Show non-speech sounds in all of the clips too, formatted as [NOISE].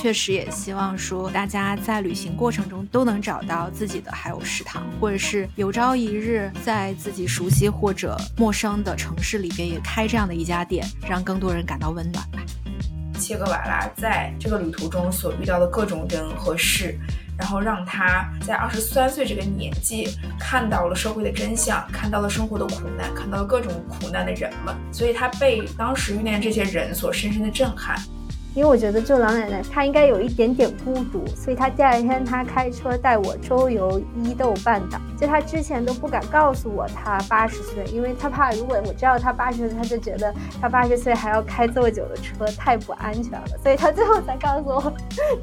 确实也希望说，大家在旅行过程中都能找到自己的海鸥食堂，或者是有朝一日在自己熟悉或者陌生的城市里边也开这样的一家店，让更多人感到温暖吧。切格瓦拉在这个旅途中所遇到的各种人和事，然后让他在二十三岁这个年纪看到了社会的真相，看到了生活的苦难，看到了各种苦难的人们，所以他被当时遇见这些人所深深的震撼。因为我觉得，就老奶奶她应该有一点点孤独，所以她第二天她开车带我周游伊豆半岛。就她之前都不敢告诉我她八十岁，因为她怕如果我知道她八十岁，她就觉得她八十岁还要开这么久的车太不安全了，所以她最后才告诉我，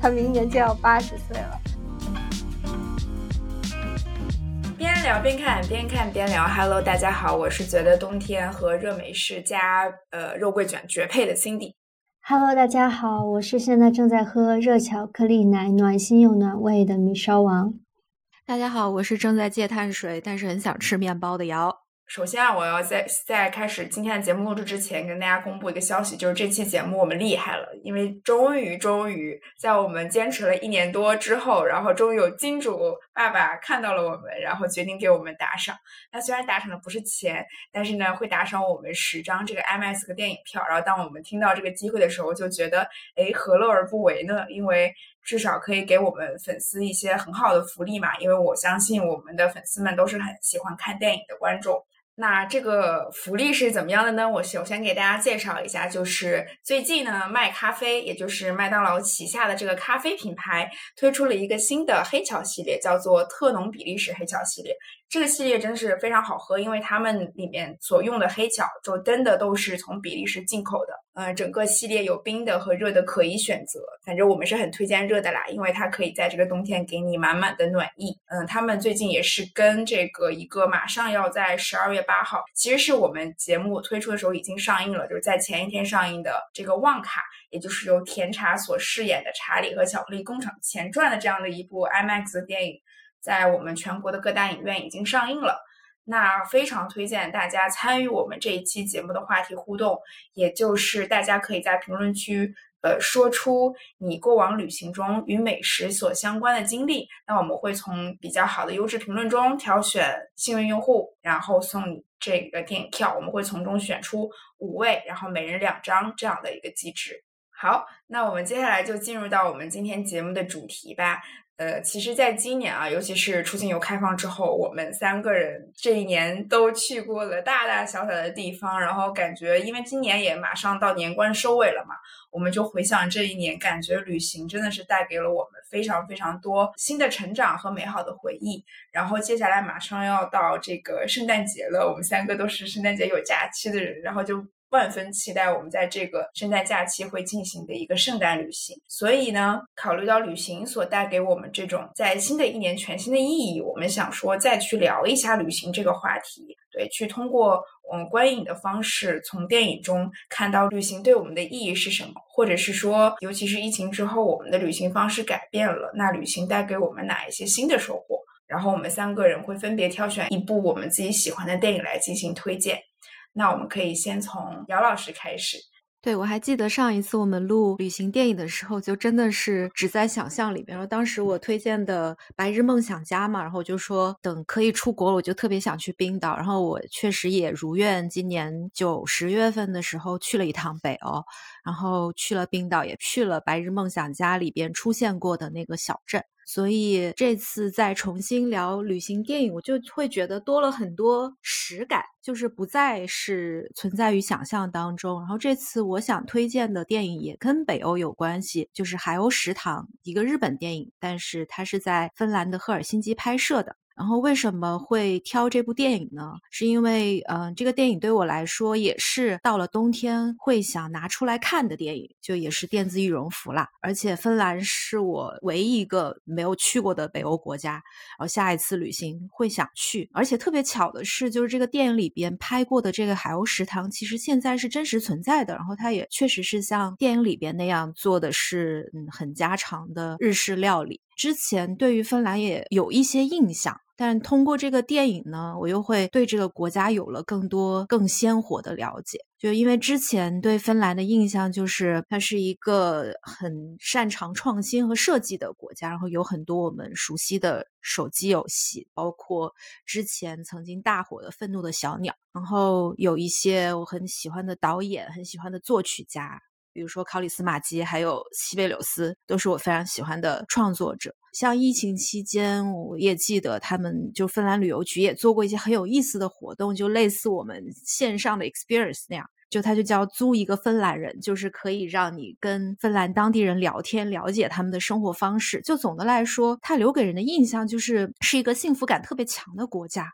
她明年就要八十岁了。边聊边看，边看边聊。Hello，大家好，我是觉得冬天和热美式加呃肉桂卷绝配的 Cindy。Hello，大家好，我是现在正在喝热巧克力奶，暖心又暖胃的米烧王。大家好，我是正在戒碳水，但是很想吃面包的瑶。首先啊，我要在在开始今天的节目录制之前，跟大家公布一个消息，就是这期节目我们厉害了，因为终于终于在我们坚持了一年多之后，然后终于有金主爸爸看到了我们，然后决定给我们打赏。那虽然打赏的不是钱，但是呢会打赏我们十张这个 IMAX 的电影票。然后当我们听到这个机会的时候，就觉得哎，何乐而不为呢？因为至少可以给我们粉丝一些很好的福利嘛。因为我相信我们的粉丝们都是很喜欢看电影的观众。那这个福利是怎么样的呢？我首先给大家介绍一下，就是最近呢，麦咖啡，也就是麦当劳旗下的这个咖啡品牌，推出了一个新的黑巧系列，叫做特浓比利时黑巧系列。这个系列真的是非常好喝，因为他们里面所用的黑巧就真的都是从比利时进口的。呃，整个系列有冰的和热的可以选择，反正我们是很推荐热的啦，因为它可以在这个冬天给你满满的暖意。嗯，他们最近也是跟这个一个马上要在十二月八号，其实是我们节目推出的时候已经上映了，就是在前一天上映的这个《旺卡》，也就是由甜茶所饰演的查理和巧克力工厂前传的这样的一部 IMAX 电影，在我们全国的各大影院已经上映了。那非常推荐大家参与我们这一期节目的话题互动，也就是大家可以在评论区，呃，说出你过往旅行中与美食所相关的经历。那我们会从比较好的优质评论中挑选幸运用户，然后送你这个电影票。我们会从中选出五位，然后每人两张这样的一个机制。好，那我们接下来就进入到我们今天节目的主题吧。呃，其实，在今年啊，尤其是出境游开放之后，我们三个人这一年都去过了大大小小的地方，然后感觉，因为今年也马上到年关收尾了嘛，我们就回想这一年，感觉旅行真的是带给了我们非常非常多新的成长和美好的回忆。然后接下来马上要到这个圣诞节了，我们三个都是圣诞节有假期的人，然后就。万分期待我们在这个圣诞假期会进行的一个圣诞旅行，所以呢，考虑到旅行所带给我们这种在新的一年全新的意义，我们想说再去聊一下旅行这个话题。对，去通过嗯观影的方式，从电影中看到旅行对我们的意义是什么，或者是说，尤其是疫情之后，我们的旅行方式改变了，那旅行带给我们哪一些新的收获？然后我们三个人会分别挑选一部我们自己喜欢的电影来进行推荐。那我们可以先从姚老师开始。对，我还记得上一次我们录旅行电影的时候，就真的是只在想象里边。然后当时我推荐的《白日梦想家》嘛，然后就说等可以出国了，我就特别想去冰岛。然后我确实也如愿，今年九十月份的时候去了一趟北欧，然后去了冰岛，也去了《白日梦想家》里边出现过的那个小镇。所以这次再重新聊旅行电影，我就会觉得多了很多实感，就是不再是存在于想象当中。然后这次我想推荐的电影也跟北欧有关系，就是《海鸥食堂》，一个日本电影，但是它是在芬兰的赫尔辛基拍摄的。然后为什么会挑这部电影呢？是因为，嗯，这个电影对我来说也是到了冬天会想拿出来看的电影，就也是电子羽绒服啦。而且芬兰是我唯一一个没有去过的北欧国家，然后下一次旅行会想去。而且特别巧的是，就是这个电影里边拍过的这个海鸥食堂，其实现在是真实存在的。然后它也确实是像电影里边那样做的是，嗯，很家常的日式料理。之前对于芬兰也有一些印象。但通过这个电影呢，我又会对这个国家有了更多更鲜活的了解。就因为之前对芬兰的印象就是它是一个很擅长创新和设计的国家，然后有很多我们熟悉的手机游戏，包括之前曾经大火的《愤怒的小鸟》，然后有一些我很喜欢的导演、很喜欢的作曲家，比如说考里斯马基，还有西贝柳斯，都是我非常喜欢的创作者。像疫情期间，我也记得他们就芬兰旅游局也做过一些很有意思的活动，就类似我们线上的 experience 那样。就它就叫租一个芬兰人，就是可以让你跟芬兰当地人聊天，了解他们的生活方式。就总的来说，它留给人的印象就是是一个幸福感特别强的国家。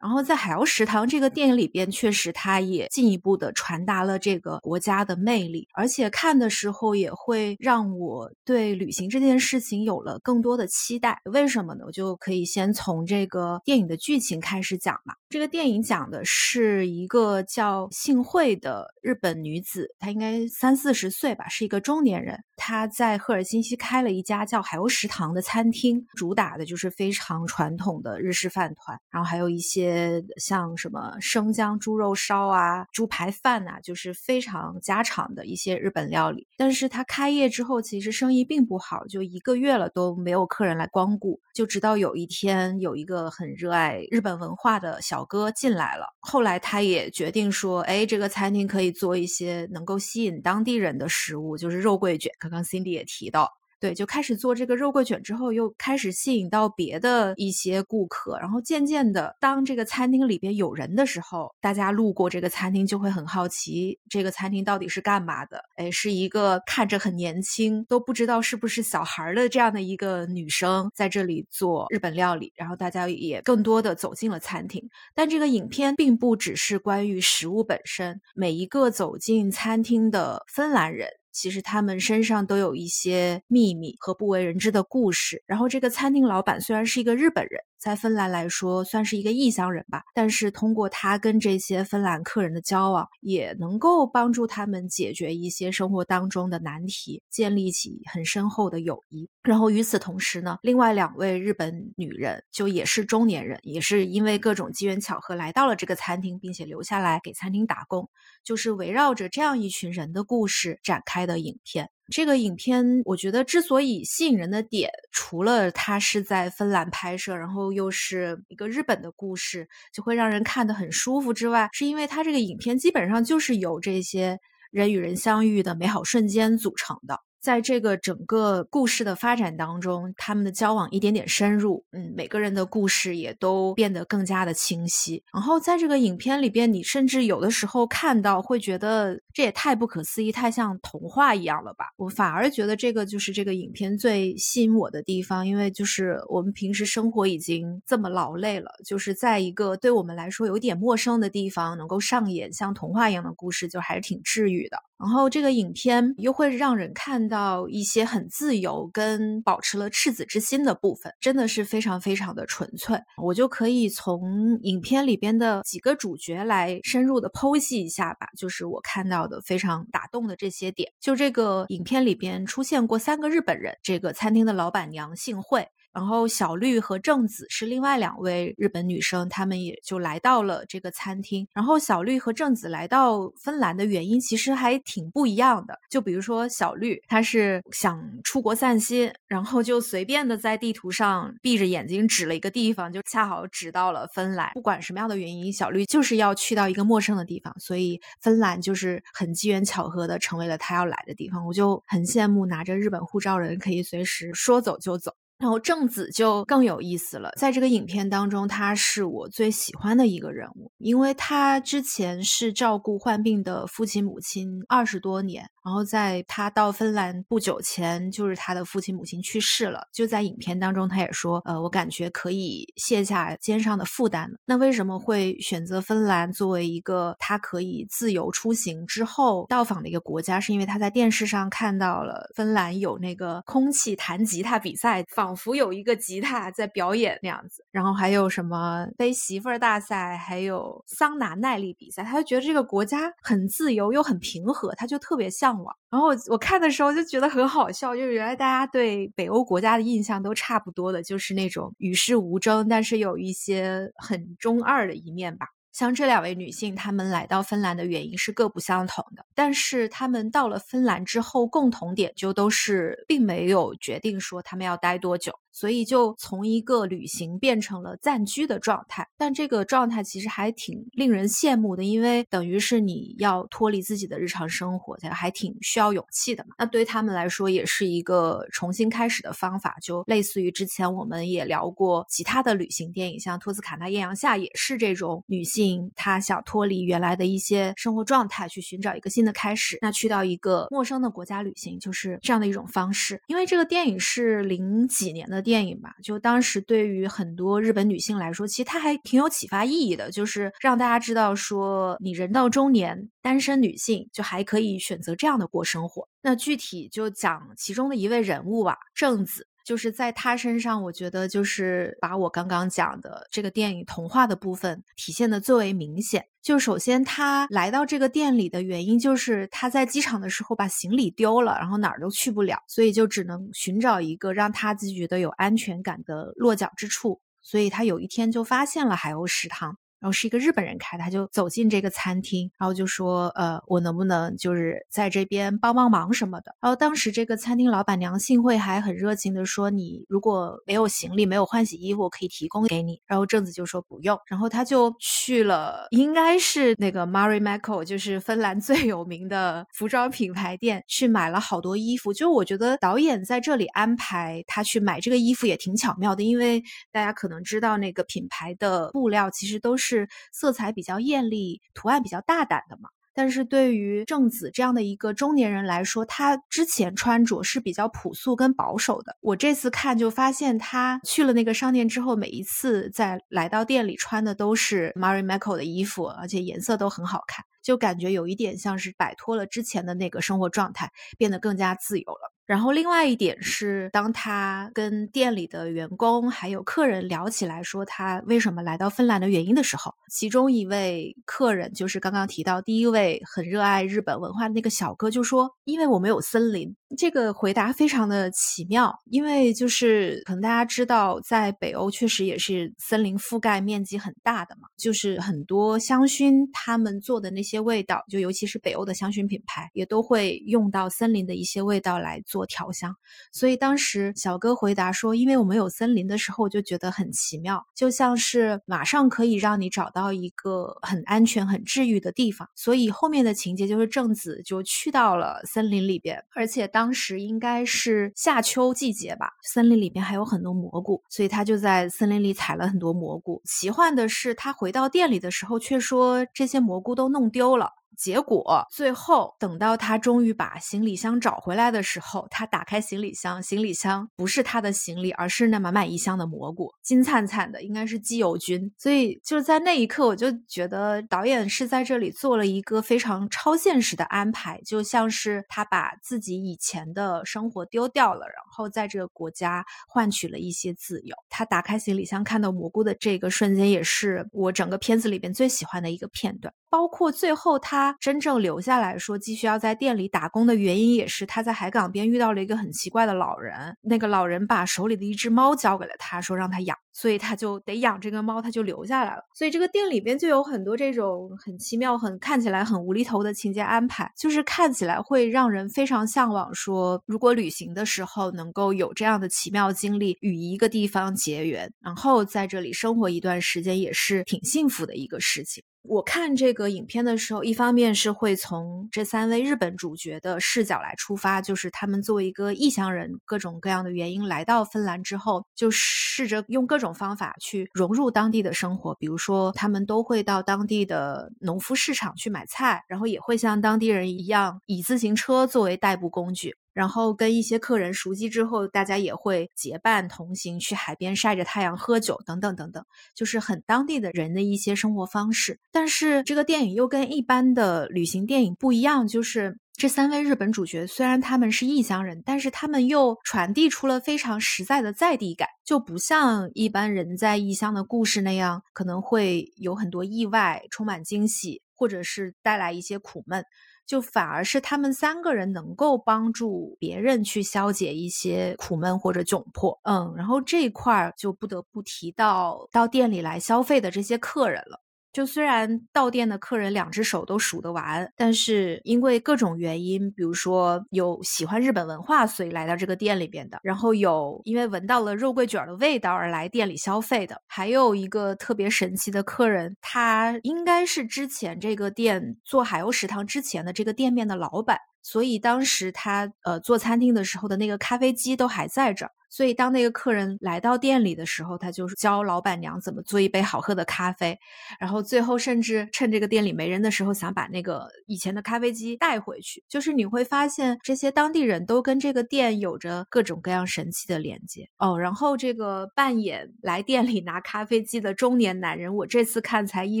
然后在《海鸥食堂》这个电影里边，确实它也进一步的传达了这个国家的魅力，而且看的时候也会让我对旅行这件事情有了更多的期待。为什么呢？我就可以先从这个电影的剧情开始讲嘛。这个电影讲的是一个叫幸惠的日本女子，她应该三四十岁吧，是一个中年人。她在赫尔辛基开了一家叫海鸥食堂的餐厅，主打的就是非常传统的日式饭团，然后还有一些像什么生姜猪肉烧啊、猪排饭呐，就是非常家常的一些日本料理。但是她开业之后，其实生意并不好，就一个月了都没有客人来光顾。就直到有一天，有一个很热爱日本文化的小哥进来了，后来他也决定说，哎，这个餐厅可以做一些能够吸引当地人的食物，就是肉桂卷。刚刚 Cindy 也提到。对，就开始做这个肉桂卷之后，又开始吸引到别的一些顾客，然后渐渐的，当这个餐厅里边有人的时候，大家路过这个餐厅就会很好奇，这个餐厅到底是干嘛的？哎，是一个看着很年轻，都不知道是不是小孩的这样的一个女生在这里做日本料理，然后大家也更多的走进了餐厅。但这个影片并不只是关于食物本身，每一个走进餐厅的芬兰人。其实他们身上都有一些秘密和不为人知的故事。然后这个餐厅老板虽然是一个日本人。在芬兰来说，算是一个异乡人吧。但是通过他跟这些芬兰客人的交往，也能够帮助他们解决一些生活当中的难题，建立起很深厚的友谊。然后与此同时呢，另外两位日本女人就也是中年人，也是因为各种机缘巧合来到了这个餐厅，并且留下来给餐厅打工，就是围绕着这样一群人的故事展开的影片。这个影片，我觉得之所以吸引人的点，除了它是在芬兰拍摄，然后又是一个日本的故事，就会让人看得很舒服之外，是因为它这个影片基本上就是由这些人与人相遇的美好瞬间组成的。在这个整个故事的发展当中，他们的交往一点点深入，嗯，每个人的故事也都变得更加的清晰。然后在这个影片里边，你甚至有的时候看到会觉得这也太不可思议，太像童话一样了吧？我反而觉得这个就是这个影片最吸引我的地方，因为就是我们平时生活已经这么劳累了，就是在一个对我们来说有点陌生的地方，能够上演像童话一样的故事，就还是挺治愈的。然后这个影片又会让人看到一些很自由跟保持了赤子之心的部分，真的是非常非常的纯粹。我就可以从影片里边的几个主角来深入的剖析一下吧，就是我看到的非常打动的这些点。就这个影片里边出现过三个日本人，这个餐厅的老板娘幸惠。然后小绿和正子是另外两位日本女生，她们也就来到了这个餐厅。然后小绿和正子来到芬兰的原因其实还挺不一样的。就比如说小绿，她是想出国散心，然后就随便的在地图上闭着眼睛指了一个地方，就恰好指到了芬兰。不管什么样的原因，小绿就是要去到一个陌生的地方，所以芬兰就是很机缘巧合的成为了她要来的地方。我就很羡慕拿着日本护照人可以随时说走就走。然后正子就更有意思了，在这个影片当中，他是我最喜欢的一个人物，因为他之前是照顾患病的父亲母亲二十多年。然后在他到芬兰不久前，就是他的父亲母亲去世了。就在影片当中，他也说：“呃，我感觉可以卸下肩上的负担了。”那为什么会选择芬兰作为一个他可以自由出行之后到访的一个国家？是因为他在电视上看到了芬兰有那个空气弹吉他比赛。仿佛有一个吉他在表演那样子。然后还有什么背媳妇儿大赛，还有桑拿耐力比赛，他就觉得这个国家很自由又很平和，他就特别向往。然后我看的时候就觉得很好笑，就是原来大家对北欧国家的印象都差不多的，就是那种与世无争，但是有一些很中二的一面吧。像这两位女性，她们来到芬兰的原因是各不相同的，但是她们到了芬兰之后，共同点就都是并没有决定说她们要待多久。所以就从一个旅行变成了暂居的状态，但这个状态其实还挺令人羡慕的，因为等于是你要脱离自己的日常生活，还挺需要勇气的嘛。那对他们来说也是一个重新开始的方法，就类似于之前我们也聊过其他的旅行电影，像《托斯卡纳艳阳下》也是这种女性她想脱离原来的一些生活状态，去寻找一个新的开始。那去到一个陌生的国家旅行，就是这样的一种方式。因为这个电影是零几年的。电影吧，就当时对于很多日本女性来说，其实它还挺有启发意义的，就是让大家知道说，你人到中年，单身女性就还可以选择这样的过生活。那具体就讲其中的一位人物吧，正子。就是在他身上，我觉得就是把我刚刚讲的这个电影童话的部分体现的最为明显。就首先他来到这个店里的原因，就是他在机场的时候把行李丢了，然后哪儿都去不了，所以就只能寻找一个让他自己觉得有安全感的落脚之处。所以他有一天就发现了海鸥食堂。然后是一个日本人开，他就走进这个餐厅，然后就说：“呃，我能不能就是在这边帮帮忙什么的？”然后当时这个餐厅老板娘幸会还很热情的说：“你如果没有行李，没有换洗衣服，我可以提供给你。”然后正子就说不用，然后他就去了，应该是那个 Mary Michael，就是芬兰最有名的服装品牌店，去买了好多衣服。就我觉得导演在这里安排他去买这个衣服也挺巧妙的，因为大家可能知道那个品牌的布料其实都是。是色彩比较艳丽、图案比较大胆的嘛？但是对于正子这样的一个中年人来说，他之前穿着是比较朴素跟保守的。我这次看就发现，他去了那个商店之后，每一次在来到店里穿的都是 Mary Michael 的衣服，而且颜色都很好看，就感觉有一点像是摆脱了之前的那个生活状态，变得更加自由了。然后另外一点是，当他跟店里的员工还有客人聊起来，说他为什么来到芬兰的原因的时候，其中一位客人就是刚刚提到第一位很热爱日本文化的那个小哥，就说：“因为我们有森林。”这个回答非常的奇妙，因为就是可能大家知道，在北欧确实也是森林覆盖面积很大的嘛，就是很多香薰他们做的那些味道，就尤其是北欧的香薰品牌，也都会用到森林的一些味道来。做调香，所以当时小哥回答说：“因为我们有森林的时候，就觉得很奇妙，就像是马上可以让你找到一个很安全、很治愈的地方。”所以后面的情节就是正子就去到了森林里边，而且当当时应该是夏秋季节吧，森林里边还有很多蘑菇，所以他就在森林里采了很多蘑菇。奇幻的是，他回到店里的时候，却说这些蘑菇都弄丢了。结果最后等到他终于把行李箱找回来的时候，他打开行李箱，行李箱不是他的行李，而是那满满一箱的蘑菇，金灿灿的，应该是鸡油菌。所以就在那一刻，我就觉得导演是在这里做了一个非常超现实的安排，就像是他把自己以前的生活丢掉了，然后在这个国家换取了一些自由。他打开行李箱看到蘑菇的这个瞬间，也是我整个片子里边最喜欢的一个片段。包括最后他他真正留下来说继续要在店里打工的原因，也是他在海港边遇到了一个很奇怪的老人。那个老人把手里的一只猫交给了他，说让他养，所以他就得养这个猫，他就留下来了。所以这个店里边就有很多这种很奇妙、很看起来很无厘头的情节安排，就是看起来会让人非常向往。说如果旅行的时候能够有这样的奇妙经历，与一个地方结缘，然后在这里生活一段时间，也是挺幸福的一个事情。我看这个影片的时候，一方面是会从这三位日本主角的视角来出发，就是他们作为一个异乡人，各种各样的原因来到芬兰之后，就试着用各种方法去融入当地的生活。比如说，他们都会到当地的农夫市场去买菜，然后也会像当地人一样以自行车作为代步工具。然后跟一些客人熟悉之后，大家也会结伴同行去海边晒着太阳喝酒等等等等，就是很当地的人的一些生活方式。但是这个电影又跟一般的旅行电影不一样，就是这三位日本主角虽然他们是异乡人，但是他们又传递出了非常实在的在地感，就不像一般人在异乡的故事那样，可能会有很多意外，充满惊喜，或者是带来一些苦闷。就反而是他们三个人能够帮助别人去消解一些苦闷或者窘迫，嗯，然后这一块儿就不得不提到到店里来消费的这些客人了。就虽然到店的客人两只手都数得完，但是因为各种原因，比如说有喜欢日本文化所以来到这个店里边的，然后有因为闻到了肉桂卷的味道而来店里消费的，还有一个特别神奇的客人，他应该是之前这个店做海鸥食堂之前的这个店面的老板，所以当时他呃做餐厅的时候的那个咖啡机都还在这儿。所以，当那个客人来到店里的时候，他就是教老板娘怎么做一杯好喝的咖啡，然后最后甚至趁这个店里没人的时候，想把那个以前的咖啡机带回去。就是你会发现，这些当地人都跟这个店有着各种各样神奇的连接哦。然后，这个扮演来店里拿咖啡机的中年男人，我这次看才意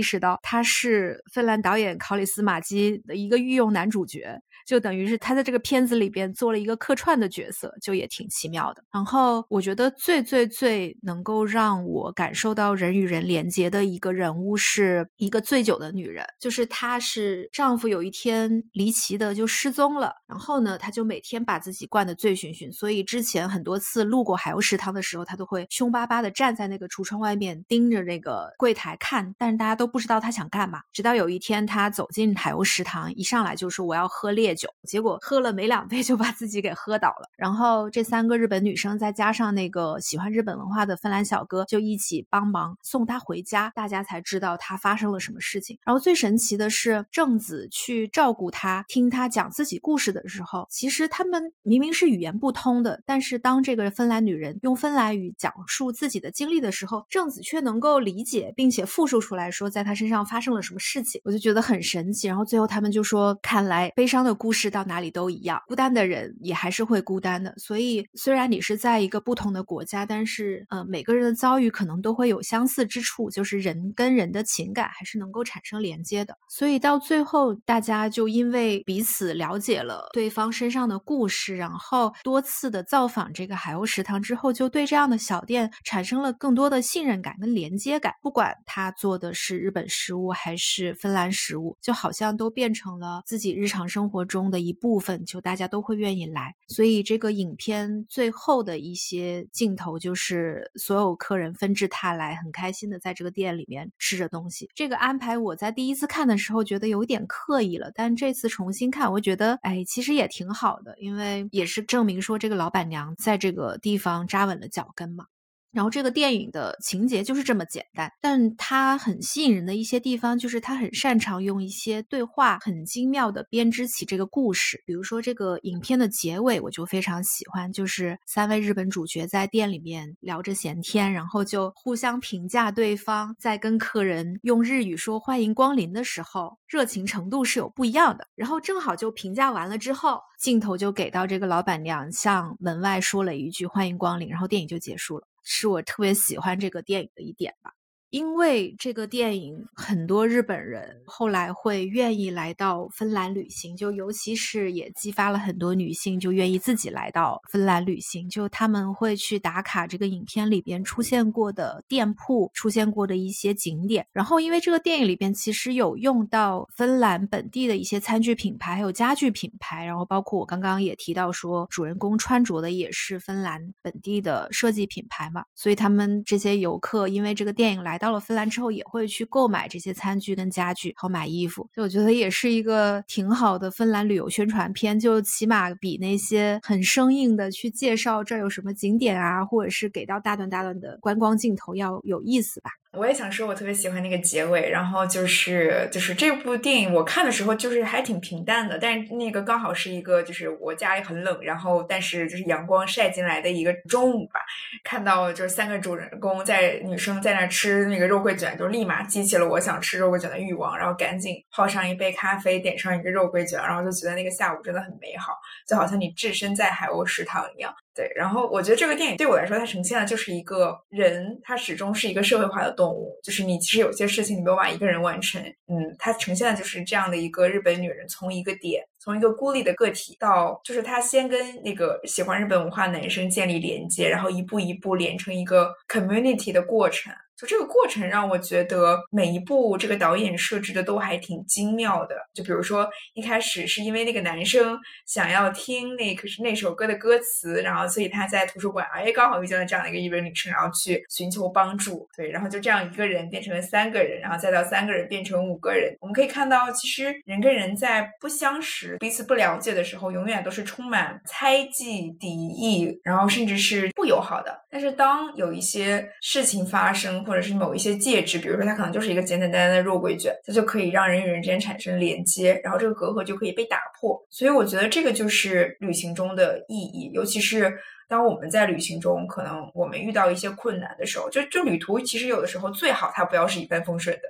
识到，他是芬兰导演考里斯马基的一个御用男主角。就等于是他在这个片子里边做了一个客串的角色，就也挺奇妙的。然后我觉得最最最能够让我感受到人与人连接的一个人物，是一个醉酒的女人。就是她是丈夫有一天离奇的就失踪了，然后呢，她就每天把自己灌得醉醺醺。所以之前很多次路过海鸥食堂的时候，她都会凶巴巴的站在那个橱窗外面盯着那个柜台看，但是大家都不知道她想干嘛。直到有一天，她走进海鸥食堂，一上来就说我要喝烈。酒，结果喝了没两杯就把自己给喝倒了。然后这三个日本女生再加上那个喜欢日本文化的芬兰小哥，就一起帮忙送她回家。大家才知道她发生了什么事情。然后最神奇的是，正子去照顾她，听她讲自己故事的时候，其实他们明明是语言不通的，但是当这个芬兰女人用芬兰语讲述自己的经历的时候，正子却能够理解，并且复述出来说在她身上发生了什么事情。我就觉得很神奇。然后最后他们就说，看来悲伤的。故事到哪里都一样，孤单的人也还是会孤单的。所以，虽然你是在一个不同的国家，但是，呃，每个人的遭遇可能都会有相似之处，就是人跟人的情感还是能够产生连接的。所以到最后，大家就因为彼此了解了对方身上的故事，然后多次的造访这个海鸥食堂之后，就对这样的小店产生了更多的信任感跟连接感。不管他做的是日本食物还是芬兰食物，就好像都变成了自己日常生活中。的一部分，就大家都会愿意来，所以这个影片最后的一些镜头，就是所有客人纷至沓来，很开心的在这个店里面吃着东西。这个安排我在第一次看的时候觉得有点刻意了，但这次重新看，我觉得哎，其实也挺好的，因为也是证明说这个老板娘在这个地方扎稳了脚跟嘛。然后这个电影的情节就是这么简单，但它很吸引人的一些地方，就是它很擅长用一些对话，很精妙的编织起这个故事。比如说这个影片的结尾，我就非常喜欢，就是三位日本主角在店里面聊着闲天，然后就互相评价对方在跟客人用日语说“欢迎光临”的时候，热情程度是有不一样的。然后正好就评价完了之后，镜头就给到这个老板娘向门外说了一句“欢迎光临”，然后电影就结束了。是我特别喜欢这个电影的一点吧。因为这个电影，很多日本人后来会愿意来到芬兰旅行，就尤其是也激发了很多女性就愿意自己来到芬兰旅行，就他们会去打卡这个影片里边出现过的店铺、出现过的一些景点。然后，因为这个电影里边其实有用到芬兰本地的一些餐具品牌，还有家具品牌，然后包括我刚刚也提到说，主人公穿着的也是芬兰本地的设计品牌嘛，所以他们这些游客因为这个电影来。到了芬兰之后，也会去购买这些餐具跟家具，好买衣服。就我觉得也是一个挺好的芬兰旅游宣传片，就起码比那些很生硬的去介绍这儿有什么景点啊，或者是给到大段大段的观光镜头要有意思吧。我也想说，我特别喜欢那个结尾。然后就是就是这部电影，我看的时候就是还挺平淡的。但是那个刚好是一个就是我家里很冷，然后但是就是阳光晒进来的一个中午吧。看到就是三个主人公在女生在那吃那个肉桂卷，就立马激起了我想吃肉桂卷的欲望。然后赶紧泡上一杯咖啡，点上一个肉桂卷，然后就觉得那个下午真的很美好，就好像你置身在海鸥食堂一样。对，然后我觉得这个电影对我来说，它呈现的就是一个人，他始终是一个社会化的动物。就是你其实有些事情你没有把一个人完成，嗯，它呈现的就是这样的一个日本女人从一个点，从一个孤立的个体到，就是她先跟那个喜欢日本文化男生建立连接，然后一步一步连成一个 community 的过程。就这个过程让我觉得每一部这个导演设置的都还挺精妙的。就比如说一开始是因为那个男生想要听那可是那首歌的歌词，然后所以他在图书馆哎刚好遇见了这样的一个日本女生，然后去寻求帮助。对，然后就这样一个人变成了三个人，然后再到三个人变成五个人。我们可以看到，其实人跟人在不相识、彼此不了解的时候，永远都是充满猜忌、敌意，然后甚至是不友好的。但是当有一些事情发生，或者是某一些介质，比如说它可能就是一个简简单单的肉桂卷，它就可以让人与人之间产生连接，然后这个隔阂就可以被打破。所以我觉得这个就是旅行中的意义，尤其是。当我们在旅行中，可能我们遇到一些困难的时候，就就旅途其实有的时候最好它不要是一帆风顺的。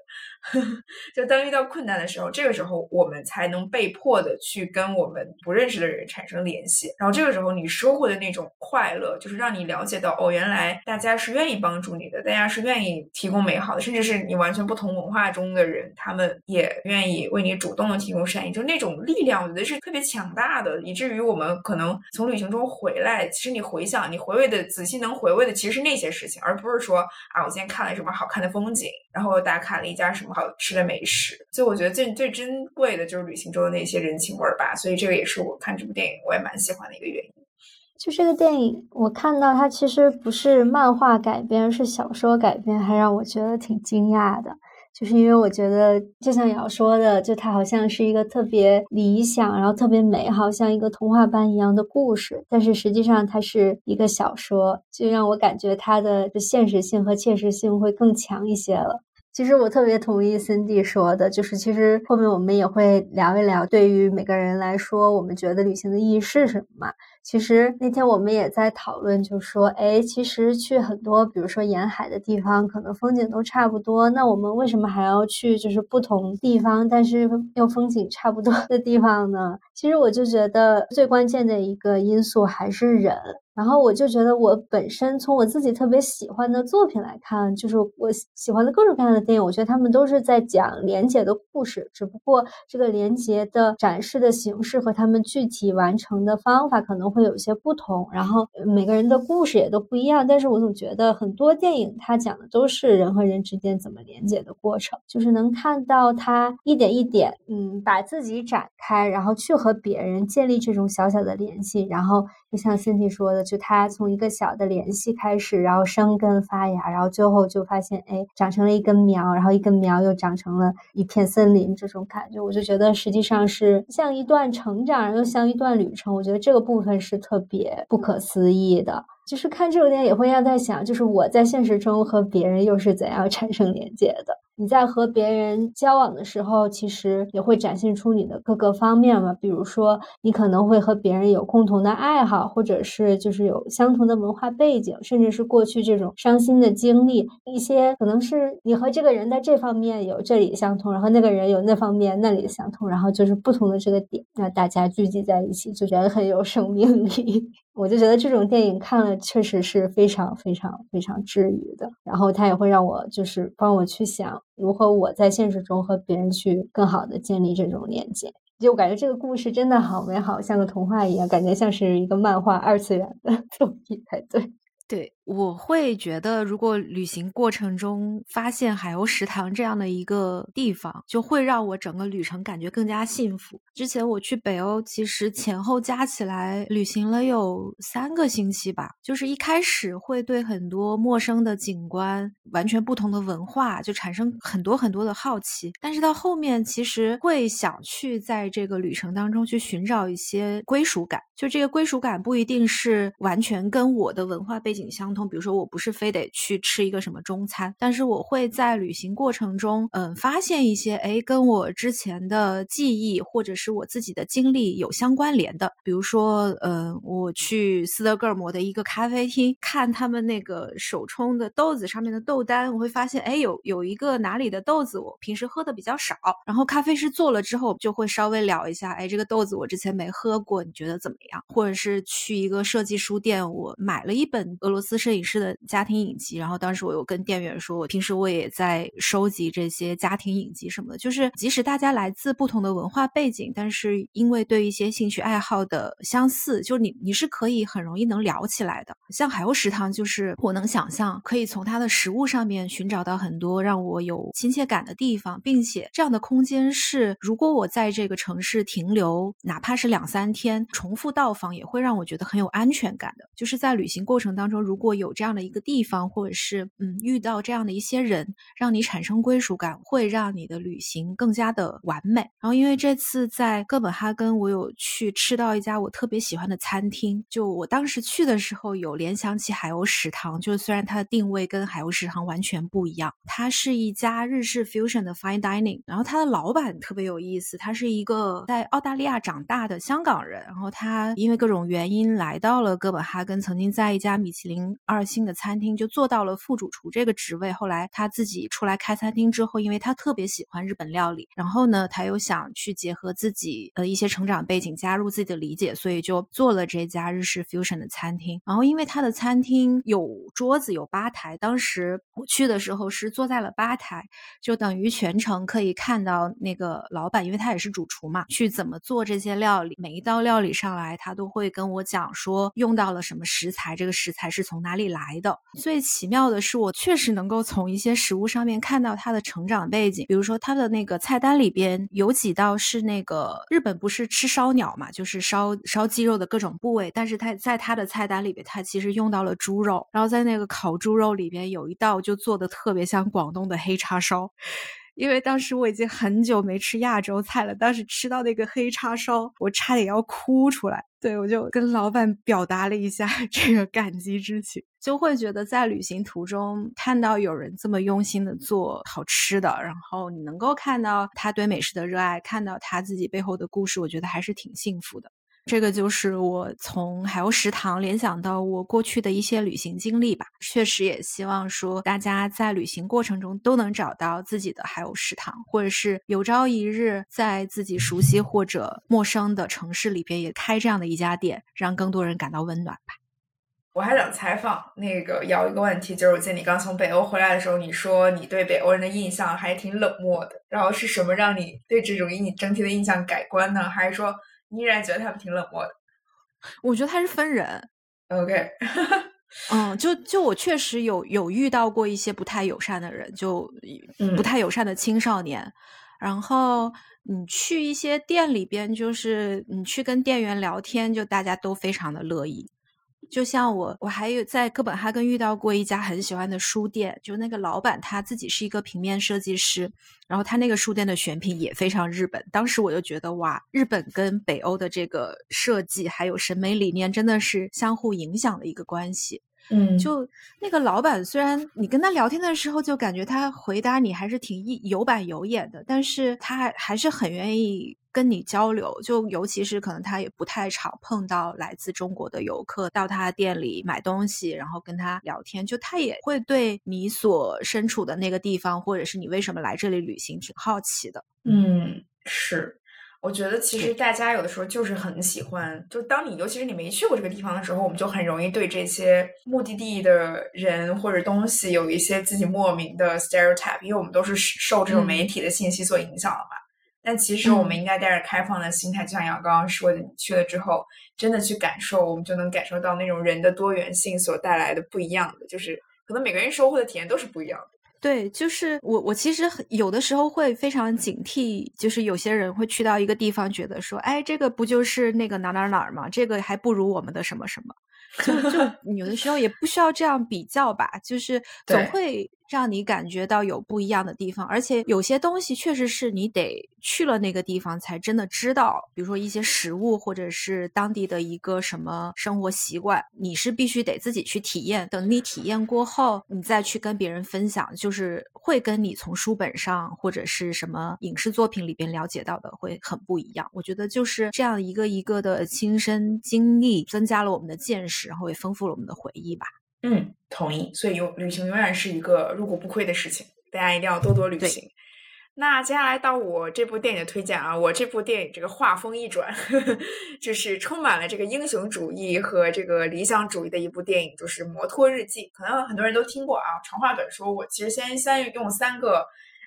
[LAUGHS] 就当遇到困难的时候，这个时候我们才能被迫的去跟我们不认识的人产生联系。然后这个时候你收获的那种快乐，就是让你了解到哦，原来大家是愿意帮助你的，大家是愿意提供美好的，甚至是你完全不同文化中的人，他们也愿意为你主动的提供善意。就那种力量，我觉得是特别强大的，以至于我们可能从旅行中回来，其实你。回想你回味的仔细能回味的其实是那些事情，而不是说啊，我今天看了什么好看的风景，然后打卡了一家什么好吃的美食。所以我觉得最最珍贵的就是旅行中的那些人情味儿吧。所以这个也是我看这部电影我也蛮喜欢的一个原因。就这个电影，我看到它其实不是漫画改编，是小说改编，还让我觉得挺惊讶的。就是因为我觉得，就像瑶说的，就它好像是一个特别理想，然后特别美好，像一个童话般一样的故事。但是实际上，它是一个小说，就让我感觉它的现实性和切实性会更强一些了。其实我特别同意 Cindy 说的，就是其实后面我们也会聊一聊，对于每个人来说，我们觉得旅行的意义是什么嘛？其实那天我们也在讨论，就说，哎，其实去很多，比如说沿海的地方，可能风景都差不多，那我们为什么还要去就是不同地方，但是又风景差不多的地方呢？其实我就觉得最关键的一个因素还是人。然后我就觉得，我本身从我自己特别喜欢的作品来看，就是我喜欢的各种各样的电影，我觉得他们都是在讲连接的故事，只不过这个连接的展示的形式和他们具体完成的方法可能会有些不同，然后每个人的故事也都不一样。但是我总觉得很多电影它讲的都是人和人之间怎么连接的过程，就是能看到他一点一点，嗯，把自己展开，然后去和别人建立这种小小的联系，然后就像 Cindy 说的。就它从一个小的联系开始，然后生根发芽，然后最后就发现，哎，长成了一根苗，然后一根苗又长成了一片森林，这种感觉，我就觉得实际上是像一段成长，又像一段旅程。我觉得这个部分是特别不可思议的。就是看这个电影也会要在想，就是我在现实中和别人又是怎样产生连接的。你在和别人交往的时候，其实也会展现出你的各个方面嘛。比如说，你可能会和别人有共同的爱好，或者是就是有相同的文化背景，甚至是过去这种伤心的经历。一些可能是你和这个人在这方面有这里相通，然后那个人有那方面那里相通，然后就是不同的这个点，让大家聚集在一起，就觉得很有生命力。我就觉得这种电影看了确实是非常非常非常治愈的，然后它也会让我就是帮我去想。如何我在现实中和别人去更好的建立这种连接？就我感觉这个故事真的好美好，像个童话一样，感觉像是一个漫画二次元的作品才对。对，我会觉得，如果旅行过程中发现海鸥食堂这样的一个地方，就会让我整个旅程感觉更加幸福。之前我去北欧，其实前后加起来旅行了有三个星期吧。就是一开始会对很多陌生的景观、完全不同的文化就产生很多很多的好奇，但是到后面其实会想去在这个旅程当中去寻找一些归属感。就这个归属感不一定是完全跟我的文化背景相。通。比如说，我不是非得去吃一个什么中餐，但是我会在旅行过程中，嗯，发现一些哎，跟我之前的记忆或者是我自己的经历有相关联的。比如说，嗯，我去斯德哥尔摩的一个咖啡厅，看他们那个手冲的豆子上面的豆单，我会发现，哎，有有一个哪里的豆子我平时喝的比较少，然后咖啡师做了之后，就会稍微聊一下，哎，这个豆子我之前没喝过，你觉得怎么样？或者是去一个设计书店，我买了一本俄罗斯摄影师的家庭影集，然后当时我有跟店员说，我平时我也在收集这些家庭影集什么的，就是即使大家来自不同的文化背景，但是因为对一些兴趣爱好的相似，就你你是可以很容易能聊起来的。像海鸥食堂，就是我能想象可以从它的食物上面寻找到很多让我有亲切感的地方，并且这样的空间是，如果我在这个城市停留，哪怕是两三天，重复到访也会让我觉得很有安全感的。就是在旅行过程当中，如果有这样的一个地方，或者是嗯遇到这样的一些人，让你产生归属感，会让你的旅行更加的完美。然后因为这次在哥本哈根，我有去吃到一家我特别喜欢的餐厅，就我当时去的时候有联想起海鸥食堂，就虽然它的定位跟海鸥食堂完全不一样，它是一家日式 fusion 的 fine dining，然后它的老板特别有意思，他是一个在澳大利亚长大的香港人，然后他因为各种原因来到了哥本哈根，曾经在一家米其林二星的餐厅就做到了副主厨这个职位，后来他自己出来开餐厅之后，因为他特别喜欢日本料理，然后呢，他又想去结合自己呃一些成长背景，加入自己的理解，所以就做了这家日式 fusion 的餐厅。然后因为他的餐厅有桌子有吧台，当时我去的时候是坐在了吧台，就等于全程可以看到那个老板，因为他也是主厨嘛，去怎么做这些料理，每一道料理上来，他都会跟我讲说用到了什么食材，这个食材是从哪哪里来的。最奇妙的是，我确实能够从一些食物上面看到他的成长背景，比如说他的那个菜单里边有几道是那个日本不是吃烧鸟嘛，就是烧烧鸡肉的各种部位，但是他在他的菜单里边，他其实用到了猪肉，然后在那个烤猪肉里边有一道就做的特别像广东的黑叉烧。因为当时我已经很久没吃亚洲菜了，当时吃到那个黑叉烧，我差点要哭出来。对我就跟老板表达了一下 [LAUGHS] 这个感激之情，就会觉得在旅行途中看到有人这么用心的做好吃的，然后你能够看到他对美食的热爱，看到他自己背后的故事，我觉得还是挺幸福的。这个就是我从海鸥食堂联想到我过去的一些旅行经历吧。确实也希望说大家在旅行过程中都能找到自己的海鸥食堂，或者是有朝一日在自己熟悉或者陌生的城市里边也开这样的一家店，让更多人感到温暖吧。我还想采访那个姚一个问题，就是我记得你刚从北欧回来的时候，你说你对北欧人的印象还挺冷漠的，然后是什么让你对这种印整体的印象改观呢？还是说？依然觉得他们挺冷漠的，我觉得他是分人。OK，[LAUGHS] 嗯，就就我确实有有遇到过一些不太友善的人，就不太友善的青少年。然后你去一些店里边，就是你去跟店员聊天，就大家都非常的乐意。就像我，我还有在哥本哈根遇到过一家很喜欢的书店，就那个老板他自己是一个平面设计师，然后他那个书店的选品也非常日本。当时我就觉得哇，日本跟北欧的这个设计还有审美理念真的是相互影响的一个关系。嗯，就那个老板，虽然你跟他聊天的时候就感觉他回答你还是挺有板有眼的，但是他还还是很愿意。跟你交流，就尤其是可能他也不太常碰到来自中国的游客到他店里买东西，然后跟他聊天，就他也会对你所身处的那个地方，或者是你为什么来这里旅行，挺好奇的。嗯，是，我觉得其实大家有的时候就是很喜欢，就当你尤其是你没去过这个地方的时候，我们就很容易对这些目的地的人或者东西有一些自己莫名的 stereotype，因为我们都是受这种媒体的信息所影响了嘛。但其实我们应该带着开放的心态，就像杨刚刚说的，你去了之后，真的去感受，我们就能感受到那种人的多元性所带来的不一样的，就是可能每个人收获的体验都是不一样的。对，就是我，我其实有的时候会非常警惕，就是有些人会去到一个地方，觉得说，哎，这个不就是那个哪哪哪儿吗？这个还不如我们的什么什么。就就 [LAUGHS] 有的时候也不需要这样比较吧，就是总会让你感觉到有不一样的地方。而且有些东西确实是你得去了那个地方才真的知道，比如说一些食物或者是当地的一个什么生活习惯，你是必须得自己去体验。等你体验过后，你再去跟别人分享，就是会跟你从书本上或者是什么影视作品里边了解到的会很不一样。我觉得就是这样一个一个的亲身经历，增加了我们的见识，然后也丰富了我们的回忆吧。嗯，同意。所以，永旅行永远是一个入股不亏的事情，大家一定要多多旅行。那接下来到我这部电影的推荐啊，我这部电影这个画风一转，[LAUGHS] 就是充满了这个英雄主义和这个理想主义的一部电影，就是《摩托日记》。可能很多人都听过啊。长话短说，我其实先先用三个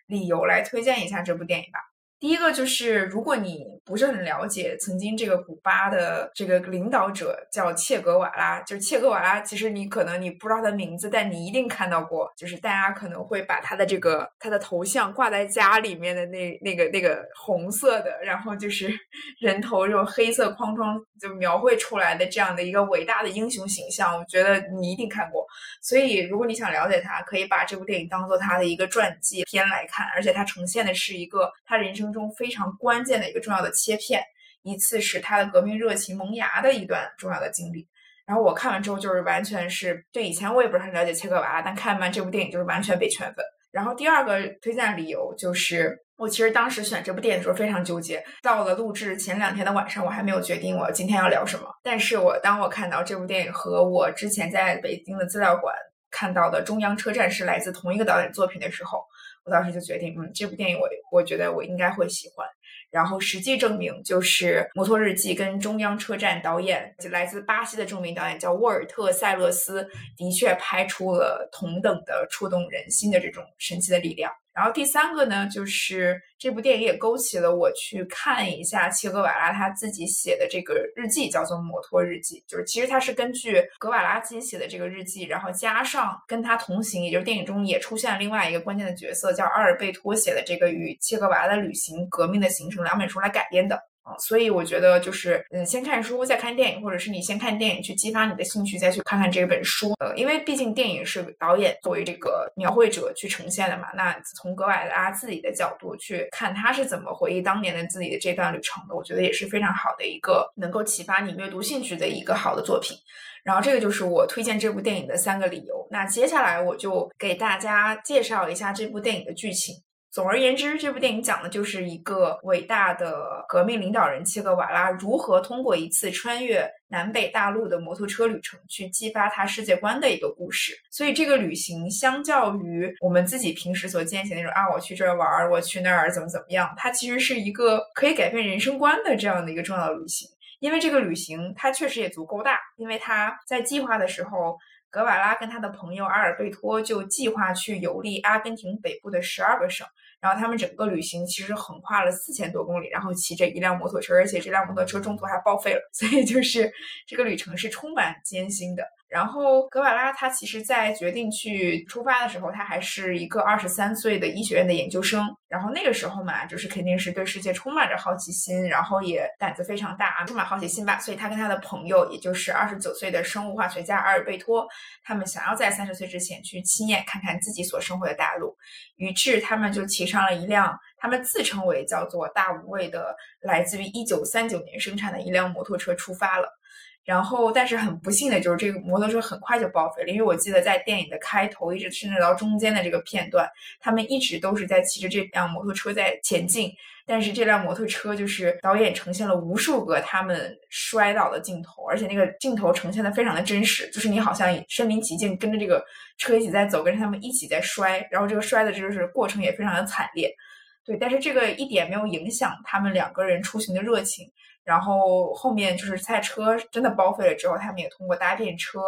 理由来推荐一下这部电影吧。第一个就是，如果你不是很了解曾经这个古巴的这个领导者叫切格瓦拉，就是切格瓦拉，其实你可能你不知道他的名字，但你一定看到过，就是大家可能会把他的这个他的头像挂在家里面的那那个那个红色的，然后就是 [LAUGHS] 人头这种黑色框框就描绘出来的这样的一个伟大的英雄形象，我觉得你一定看过。所以如果你想了解他，可以把这部电影当做他的一个传记片来看，而且它呈现的是一个他人生生。中非常关键的一个重要的切片，一次是他的革命热情萌芽的一段重要的经历。然后我看完之后，就是完全是对以前我也不是很了解切格瓦拉，但看完这部电影就是完全被圈粉。然后第二个推荐理由就是，我其实当时选这部电影的时候非常纠结，到了录制前两天的晚上，我还没有决定我今天要聊什么。但是我当我看到这部电影和我之前在北京的资料馆看到的中央车站是来自同一个导演作品的时候。我当时就决定，嗯，这部电影我我觉得我应该会喜欢。然后实际证明，就是《摩托日记》跟中央车站导演，就来自巴西的著名导演叫沃尔特·塞勒斯，的确拍出了同等的触动人心的这种神奇的力量。然后第三个呢，就是这部电影也勾起了我去看一下切格瓦拉他自己写的这个日记，叫做《摩托日记》。就是其实他是根据格瓦拉自己写的这个日记，然后加上跟他同行，也就是电影中也出现了另外一个关键的角色，叫阿尔贝托写的这个与切格瓦拉的旅行、革命的行程两本书来改编的。所以我觉得就是，嗯，先看书再看电影，或者是你先看电影去激发你的兴趣，再去看看这本书。呃，因为毕竟电影是导演作为这个描绘者去呈现的嘛。那从格瓦拉自己的角度去看他是怎么回忆当年的自己的这段旅程的，我觉得也是非常好的一个能够启发你阅读兴趣的一个好的作品。然后这个就是我推荐这部电影的三个理由。那接下来我就给大家介绍一下这部电影的剧情。总而言之，这部电影讲的就是一个伟大的革命领导人切格瓦拉如何通过一次穿越南北大陆的摩托车旅程，去激发他世界观的一个故事。所以，这个旅行相较于我们自己平时所见起那种啊，我去这儿玩，我去那儿怎么怎么样，它其实是一个可以改变人生观的这样的一个重要的旅行。因为这个旅行它确实也足够大，因为他在计划的时候。格瓦拉跟他的朋友阿尔贝托就计划去游历阿根廷北部的十二个省，然后他们整个旅行其实横跨了四千多公里，然后骑着一辆摩托车，而且这辆摩托车中途还报废了，所以就是这个旅程是充满艰辛的。然后格瓦拉他其实，在决定去出发的时候，他还是一个二十三岁的医学院的研究生。然后那个时候嘛，就是肯定是对世界充满着好奇心，然后也胆子非常大，充满好奇心吧。所以他跟他的朋友，也就是二十九岁的生物化学家阿尔贝托，他们想要在三十岁之前去亲眼看看自己所生活的大陆。于是他们就骑上了一辆他们自称为叫做大无畏的，来自于一九三九年生产的一辆摩托车出发了。然后，但是很不幸的就是，这个摩托车很快就报废了。因为我记得在电影的开头，一直甚至到中间的这个片段，他们一直都是在骑着这辆摩托车在前进。但是这辆摩托车就是导演呈现了无数个他们摔倒的镜头，而且那个镜头呈现的非常的真实，就是你好像身临其境跟着这个车一起在走，跟着他们一起在摔，然后这个摔的就是过程也非常的惨烈。对，但是这个一点没有影响他们两个人出行的热情。然后后面就是在车真的报废了之后，他们也通过搭便车，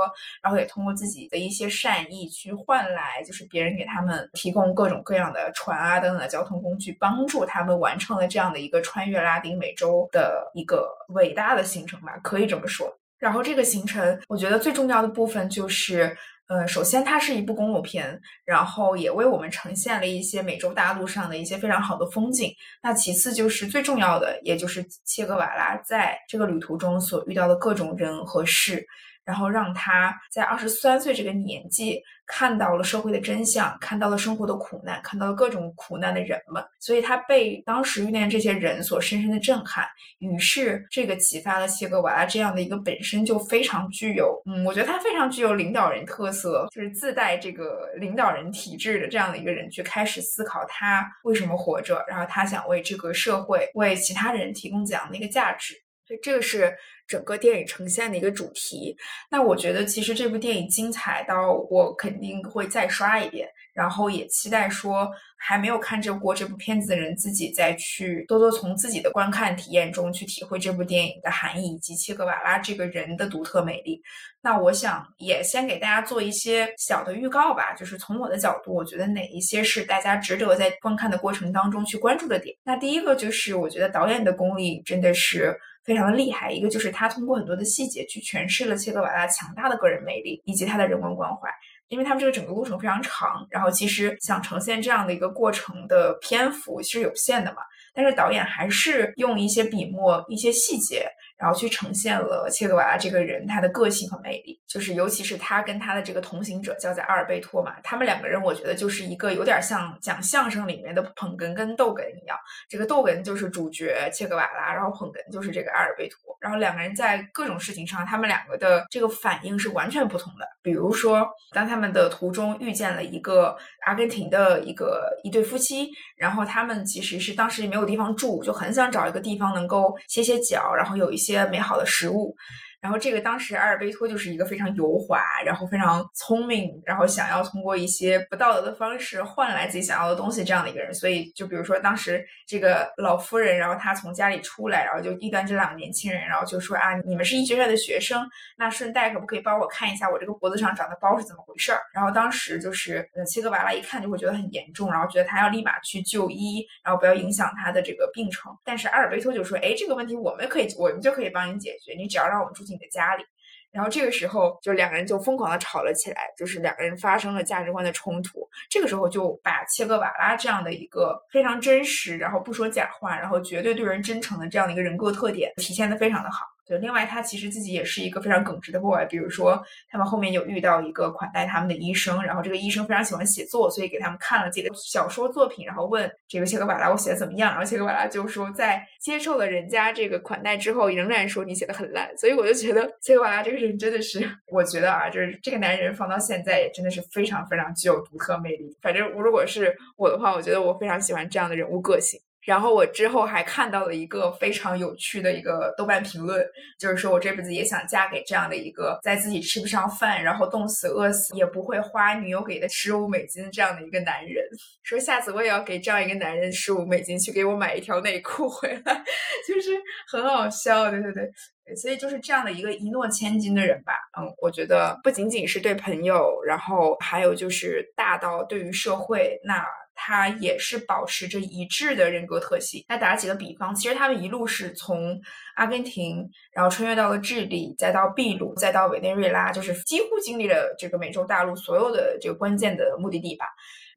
然后也通过自己的一些善意去换来，就是别人给他们提供各种各样的船啊等等的交通工具，帮助他们完成了这样的一个穿越拉丁美洲的一个伟大的行程吧，可以这么说。然后这个行程，我觉得最重要的部分就是。呃，首先它是一部公路片，然后也为我们呈现了一些美洲大陆上的一些非常好的风景。那其次就是最重要的，也就是切格瓦拉在这个旅途中所遇到的各种人和事。然后让他在二十三岁这个年纪看到了社会的真相，看到了生活的苦难，看到了各种苦难的人们，所以他被当时遇见这些人所深深的震撼。于是，这个启发了切格瓦拉这样的一个本身就非常具有，嗯，我觉得他非常具有领导人特色，就是自带这个领导人体质的这样的一个人，去开始思考他为什么活着，然后他想为这个社会、为其他人提供怎样的一个价值。所以，这个是。整个电影呈现的一个主题，那我觉得其实这部电影精彩到我肯定会再刷一遍，然后也期待说还没有看这过这部片子的人自己再去多多从自己的观看体验中去体会这部电影的含义以及切格瓦拉这个人的独特魅力。那我想也先给大家做一些小的预告吧，就是从我的角度，我觉得哪一些是大家值得在观看的过程当中去关注的点。那第一个就是我觉得导演的功力真的是。非常的厉害，一个就是他通过很多的细节去诠释了切格瓦拉强大的个人魅力以及他的人文关怀。因为他们这个整个过程非常长，然后其实想呈现这样的一个过程的篇幅其实有限的嘛，但是导演还是用一些笔墨、一些细节。然后去呈现了切格瓦拉这个人他的个性和魅力，就是尤其是他跟他的这个同行者叫在阿尔贝托嘛，他们两个人我觉得就是一个有点像讲相声里面的捧哏跟逗哏一样，这个逗哏就是主角切格瓦拉，然后捧哏就是这个阿尔贝托，然后两个人在各种事情上，他们两个的这个反应是完全不同的。比如说，当他们的途中遇见了一个阿根廷的一个一对夫妻，然后他们其实是当时也没有地方住，就很想找一个地方能够歇歇脚，然后有一些。些美好的食物。然后这个当时阿尔贝托就是一个非常油滑，然后非常聪明，然后想要通过一些不道德的方式换来自己想要的东西这样的一个人。所以就比如说当时这个老夫人，然后她从家里出来，然后就遇到这两个年轻人，然后就说啊，你们是医学院的学生，那顺带可不可以帮我看一下我这个脖子上长的包是怎么回事儿？然后当时就是呃切格瓦拉一看就会觉得很严重，然后觉得他要立马去就医，然后不要影响他的这个病程。但是阿尔贝托就说，哎，这个问题我们可以，我们就可以帮你解决，你只要让我们住。你的家里，然后这个时候就两个人就疯狂的吵了起来，就是两个人发生了价值观的冲突。这个时候就把切格瓦拉这样的一个非常真实，然后不说假话，然后绝对对人真诚的这样的一个人格特点体现的非常的好。对，另外他其实自己也是一个非常耿直的 boy，比如说他们后面有遇到一个款待他们的医生，然后这个医生非常喜欢写作，所以给他们看了自己的小说作品，然后问这个切格瓦拉我写的怎么样，然后切格瓦拉就说在接受了人家这个款待之后，仍然说你写的很烂，所以我就觉得切格瓦拉这个人真的是，我觉得啊，就是这个男人放到现在也真的是非常非常具有独特魅力。反正我如果是我的话，我觉得我非常喜欢这样的人物个性。然后我之后还看到了一个非常有趣的一个豆瓣评论，就是说我这辈子也想嫁给这样的一个在自己吃不上饭，然后冻死饿死也不会花女友给的十五美金这样的一个男人。说下次我也要给这样一个男人十五美金去给我买一条内裤回来，[LAUGHS] 就是很好笑。对对对，所以就是这样的一个一诺千金的人吧。嗯，我觉得不仅仅是对朋友，然后还有就是大到对于社会那。他也是保持着一致的人格特性。那打几个比方，其实他们一路是从阿根廷，然后穿越到了智利，再到秘鲁，再到委内瑞拉，就是几乎经历了这个美洲大陆所有的这个关键的目的地吧。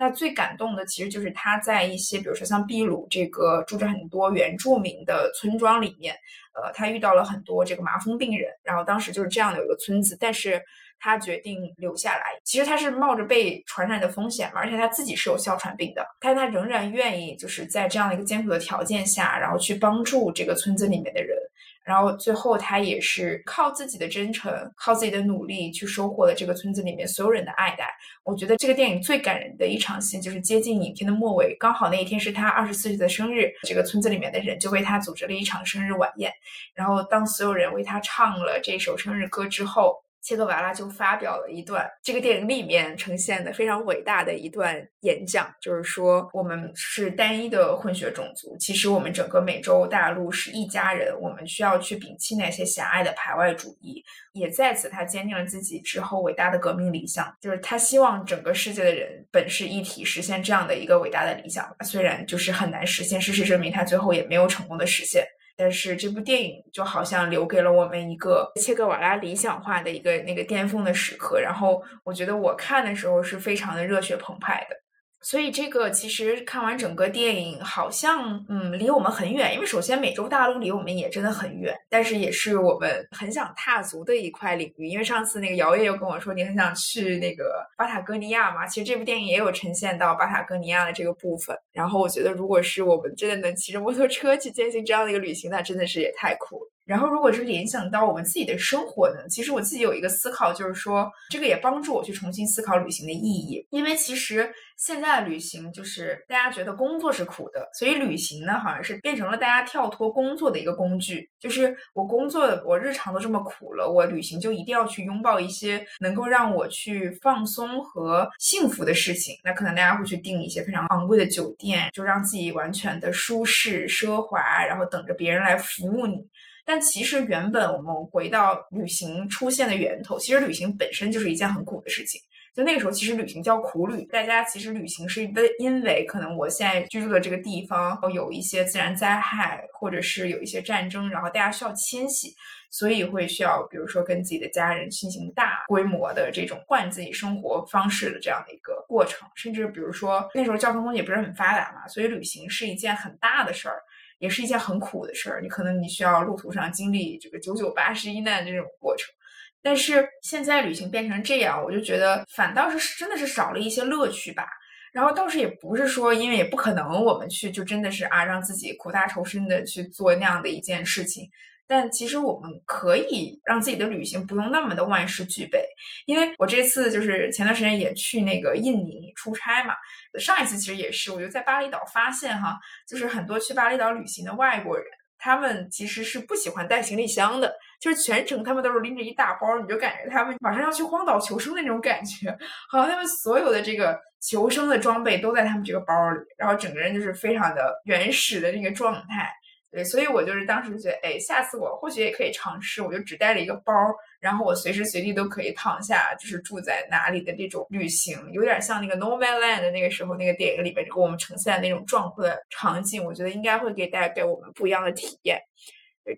那最感动的其实就是他在一些，比如说像秘鲁这个住着很多原住民的村庄里面，呃，他遇到了很多这个麻风病人，然后当时就是这样的一个村子，但是。他决定留下来，其实他是冒着被传染的风险嘛，而且他自己是有哮喘病的，但他仍然愿意就是在这样的一个艰苦的条件下，然后去帮助这个村子里面的人，然后最后他也是靠自己的真诚，靠自己的努力去收获了这个村子里面所有人的爱戴。我觉得这个电影最感人的一场戏就是接近影片的末尾，刚好那一天是他二十四岁的生日，这个村子里面的人就为他组织了一场生日晚宴，然后当所有人为他唱了这首生日歌之后。切格瓦拉就发表了一段这个电影里面呈现的非常伟大的一段演讲，就是说我们是单一的混血种族，其实我们整个美洲大陆是一家人，我们需要去摒弃那些狭隘的排外主义。也在此，他坚定了自己之后伟大的革命理想，就是他希望整个世界的人本是一体，实现这样的一个伟大的理想。虽然就是很难实现，事实证明他最后也没有成功的实现。但是这部电影就好像留给了我们一个切格瓦拉理想化的一个那个巅峰的时刻，然后我觉得我看的时候是非常的热血澎湃的。所以这个其实看完整个电影，好像嗯离我们很远，因为首先美洲大陆离我们也真的很远，但是也是我们很想踏足的一块领域。因为上次那个姚烨又跟我说你很想去那个巴塔哥尼亚嘛，其实这部电影也有呈现到巴塔哥尼亚的这个部分。然后我觉得，如果是我们真的能骑着摩托车去进行这样的一个旅行，那真的是也太酷了。然后，如果是联想到我们自己的生活呢？其实我自己有一个思考，就是说，这个也帮助我去重新思考旅行的意义。因为其实现在的旅行，就是大家觉得工作是苦的，所以旅行呢，好像是变成了大家跳脱工作的一个工具。就是我工作，我日常都这么苦了，我旅行就一定要去拥抱一些能够让我去放松和幸福的事情。那可能大家会去订一些非常昂贵的酒店，就让自己完全的舒适奢华，然后等着别人来服务你。但其实原本我们回到旅行出现的源头，其实旅行本身就是一件很苦的事情。就那个时候，其实旅行叫苦旅。大家其实旅行是因为因为可能我现在居住的这个地方有一些自然灾害，或者是有一些战争，然后大家需要迁徙，所以会需要比如说跟自己的家人进行大规模的这种换自己生活方式的这样的一个过程。甚至比如说那时候交通工具也不是很发达嘛，所以旅行是一件很大的事儿。也是一件很苦的事儿，你可能你需要路途上经历这个九九八十一难这种过程，但是现在旅行变成这样，我就觉得反倒是真的是少了一些乐趣吧。然后倒是也不是说，因为也不可能我们去就真的是啊让自己苦大仇深的去做那样的一件事情。但其实我们可以让自己的旅行不用那么的万事俱备，因为我这次就是前段时间也去那个印尼出差嘛，上一次其实也是，我就在巴厘岛发现哈，就是很多去巴厘岛旅行的外国人，他们其实是不喜欢带行李箱的，就是全程他们都是拎着一大包，你就感觉他们马上要去荒岛求生的那种感觉，好像他们所有的这个求生的装备都在他们这个包里，然后整个人就是非常的原始的那个状态。对，所以我就是当时觉得，哎，下次我或许也可以尝试，我就只带了一个包，然后我随时随地都可以躺下，就是住在哪里的这种旅行，有点像那个《No Man Land》那个时候那个电影里边给我们呈现的那种壮阔的场景，我觉得应该会给带给我们不一样的体验。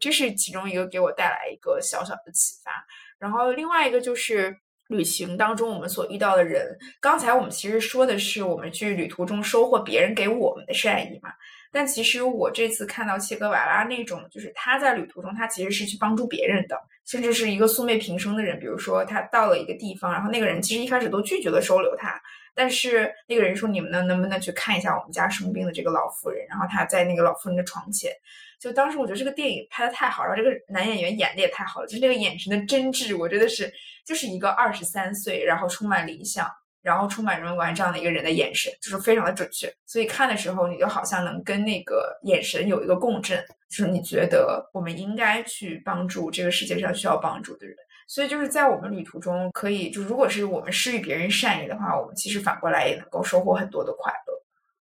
这是其中一个给我带来一个小小的启发。然后另外一个就是旅行当中我们所遇到的人，刚才我们其实说的是我们去旅途中收获别人给我们的善意嘛。但其实我这次看到切格瓦拉那种，就是他在旅途中，他其实是去帮助别人的，甚至是一个素昧平生的人。比如说，他到了一个地方，然后那个人其实一开始都拒绝了收留他，但是那个人说：“你们能能不能去看一下我们家生病的这个老妇人？”然后他在那个老妇人的床前，就当时我觉得这个电影拍的太好，然后这个男演员演的也太好了，就是那个眼神的真挚，我觉得是就是一个二十三岁，然后充满理想。然后充满人文这样的一个人的眼神，就是非常的准确，所以看的时候你就好像能跟那个眼神有一个共振，就是你觉得我们应该去帮助这个世界上需要帮助的人。所以就是在我们旅途中，可以就如果是我们施予别人善意的话，我们其实反过来也能够收获很多的快乐。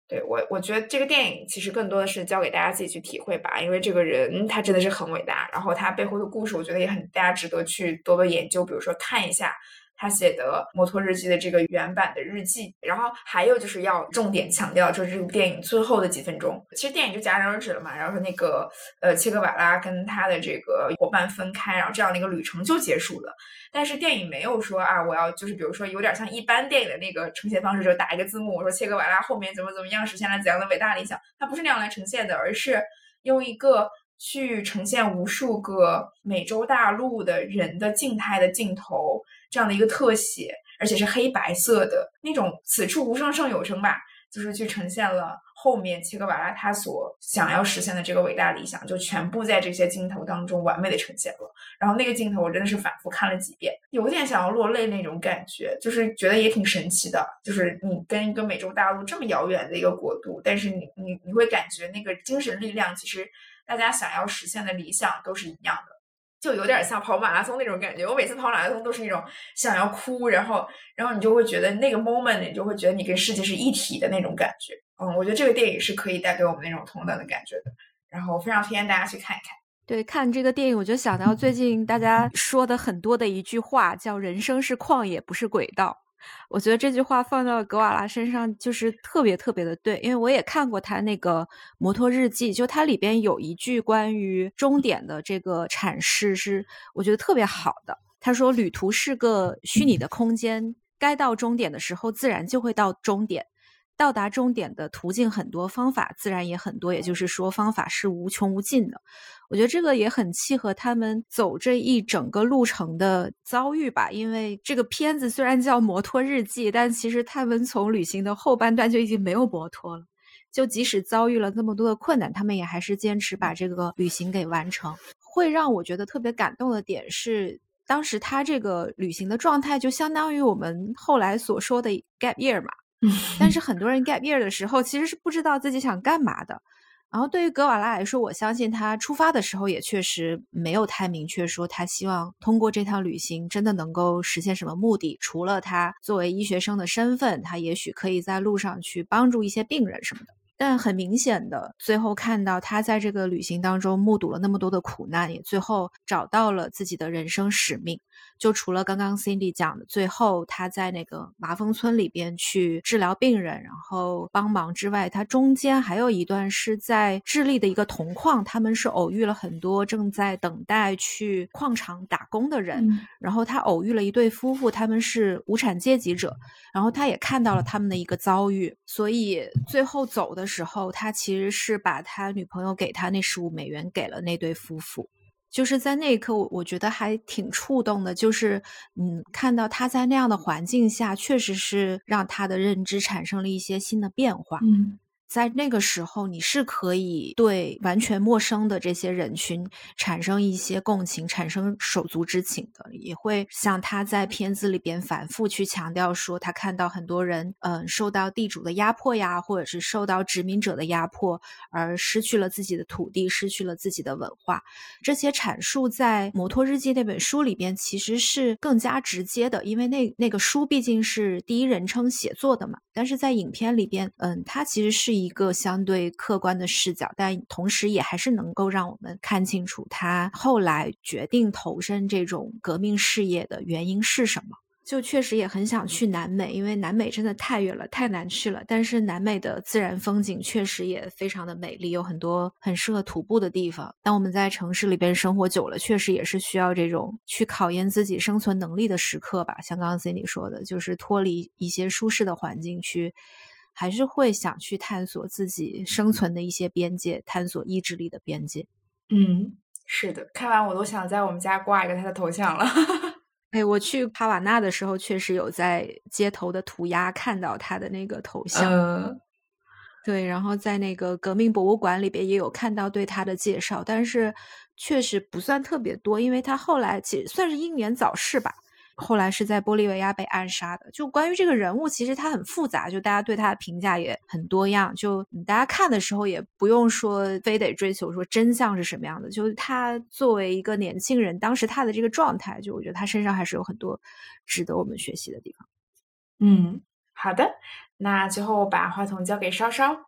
对我，我觉得这个电影其实更多的是交给大家自己去体会吧，因为这个人他真的是很伟大，然后他背后的故事，我觉得也很大家值得去多多研究，比如说看一下。他写的《摩托日记》的这个原版的日记，然后还有就是要重点强调，就是这部电影最后的几分钟，其实电影就戛然而止了嘛。然后说那个呃，切格瓦拉跟他的这个伙伴分开，然后这样的一个旅程就结束了。但是电影没有说啊，我要就是比如说有点像一般电影的那个呈现方式，就打一个字幕，我说切格瓦拉后面怎么怎么样实现了怎样的伟大理想，它不是那样来呈现的，而是用一个去呈现无数个美洲大陆的人的静态的镜头。这样的一个特写，而且是黑白色的那种，此处无声胜有声吧，就是去呈现了后面切格瓦拉他所想要实现的这个伟大理想，就全部在这些镜头当中完美的呈现了。然后那个镜头我真的是反复看了几遍，有点想要落泪那种感觉，就是觉得也挺神奇的。就是你跟一个美洲大陆这么遥远的一个国度，但是你你你会感觉那个精神力量，其实大家想要实现的理想都是一样的。就有点像跑马拉松那种感觉，我每次跑马拉松都是那种想要哭，然后，然后你就会觉得那个 moment，你就会觉得你跟世界是一体的那种感觉。嗯，我觉得这个电影是可以带给我们那种同等的感觉的。然后，非常推荐大家去看一看。对，看这个电影，我就想到最近大家说的很多的一句话，叫“人生是旷野，不是轨道”。我觉得这句话放到格瓦拉身上就是特别特别的对，因为我也看过他那个摩托日记，就它里边有一句关于终点的这个阐释是我觉得特别好的。他说：“旅途是个虚拟的空间，该到终点的时候自然就会到终点，到达终点的途径很多，方法自然也很多，也就是说方法是无穷无尽的。我觉得这个也很契合他们走这一整个路程的遭遇吧。因为这个片子虽然叫《摩托日记》，但其实他们从旅行的后半段就已经没有摩托了。就即使遭遇了那么多的困难，他们也还是坚持把这个旅行给完成。会让我觉得特别感动的点是，当时他这个旅行的状态就相当于我们后来所说的 gap year 嘛。但是很多人 gap year 的时候其实是不知道自己想干嘛的。然后对于格瓦拉来说，我相信他出发的时候也确实没有太明确说他希望通过这趟旅行真的能够实现什么目的。除了他作为医学生的身份，他也许可以在路上去帮助一些病人什么的。但很明显的，最后看到他在这个旅行当中目睹了那么多的苦难，也最后找到了自己的人生使命。就除了刚刚 Cindy 讲的，最后他在那个麻风村里边去治疗病人，然后帮忙之外，他中间还有一段是在智利的一个铜矿，他们是偶遇了很多正在等待去矿场打工的人，然后他偶遇了一对夫妇，他们是无产阶级者，然后他也看到了他们的一个遭遇，所以最后走的时候，他其实是把他女朋友给他那十五美元给了那对夫妇。就是在那一刻，我我觉得还挺触动的。就是，嗯，看到他在那样的环境下，确实是让他的认知产生了一些新的变化。嗯。在那个时候，你是可以对完全陌生的这些人群产生一些共情，产生手足之情的，也会像他在片子里边反复去强调说，他看到很多人，嗯，受到地主的压迫呀，或者是受到殖民者的压迫，而失去了自己的土地，失去了自己的文化。这些阐述在《摩托日记》那本书里边其实是更加直接的，因为那那个书毕竟是第一人称写作的嘛。但是在影片里边，嗯，它其实是。一个相对客观的视角，但同时也还是能够让我们看清楚他后来决定投身这种革命事业的原因是什么。就确实也很想去南美，因为南美真的太远了，太难去了。但是南美的自然风景确实也非常的美丽，有很多很适合徒步的地方。当我们在城市里边生活久了，确实也是需要这种去考验自己生存能力的时刻吧。像刚刚 Cindy 说的，就是脱离一些舒适的环境去。还是会想去探索自己生存的一些边界，探索意志力的边界。嗯，是的，看完我都想在我们家挂一个他的头像了。[LAUGHS] 哎，我去帕瓦纳的时候，确实有在街头的涂鸦看到他的那个头像。对，然后在那个革命博物馆里边也有看到对他的介绍，但是确实不算特别多，因为他后来其实算是英年早逝吧。后来是在玻利维亚被暗杀的。就关于这个人物，其实他很复杂，就大家对他的评价也很多样。就大家看的时候，也不用说非得追求说真相是什么样的。就他作为一个年轻人，当时他的这个状态，就我觉得他身上还是有很多值得我们学习的地方。嗯，好的，那最后把话筒交给稍稍。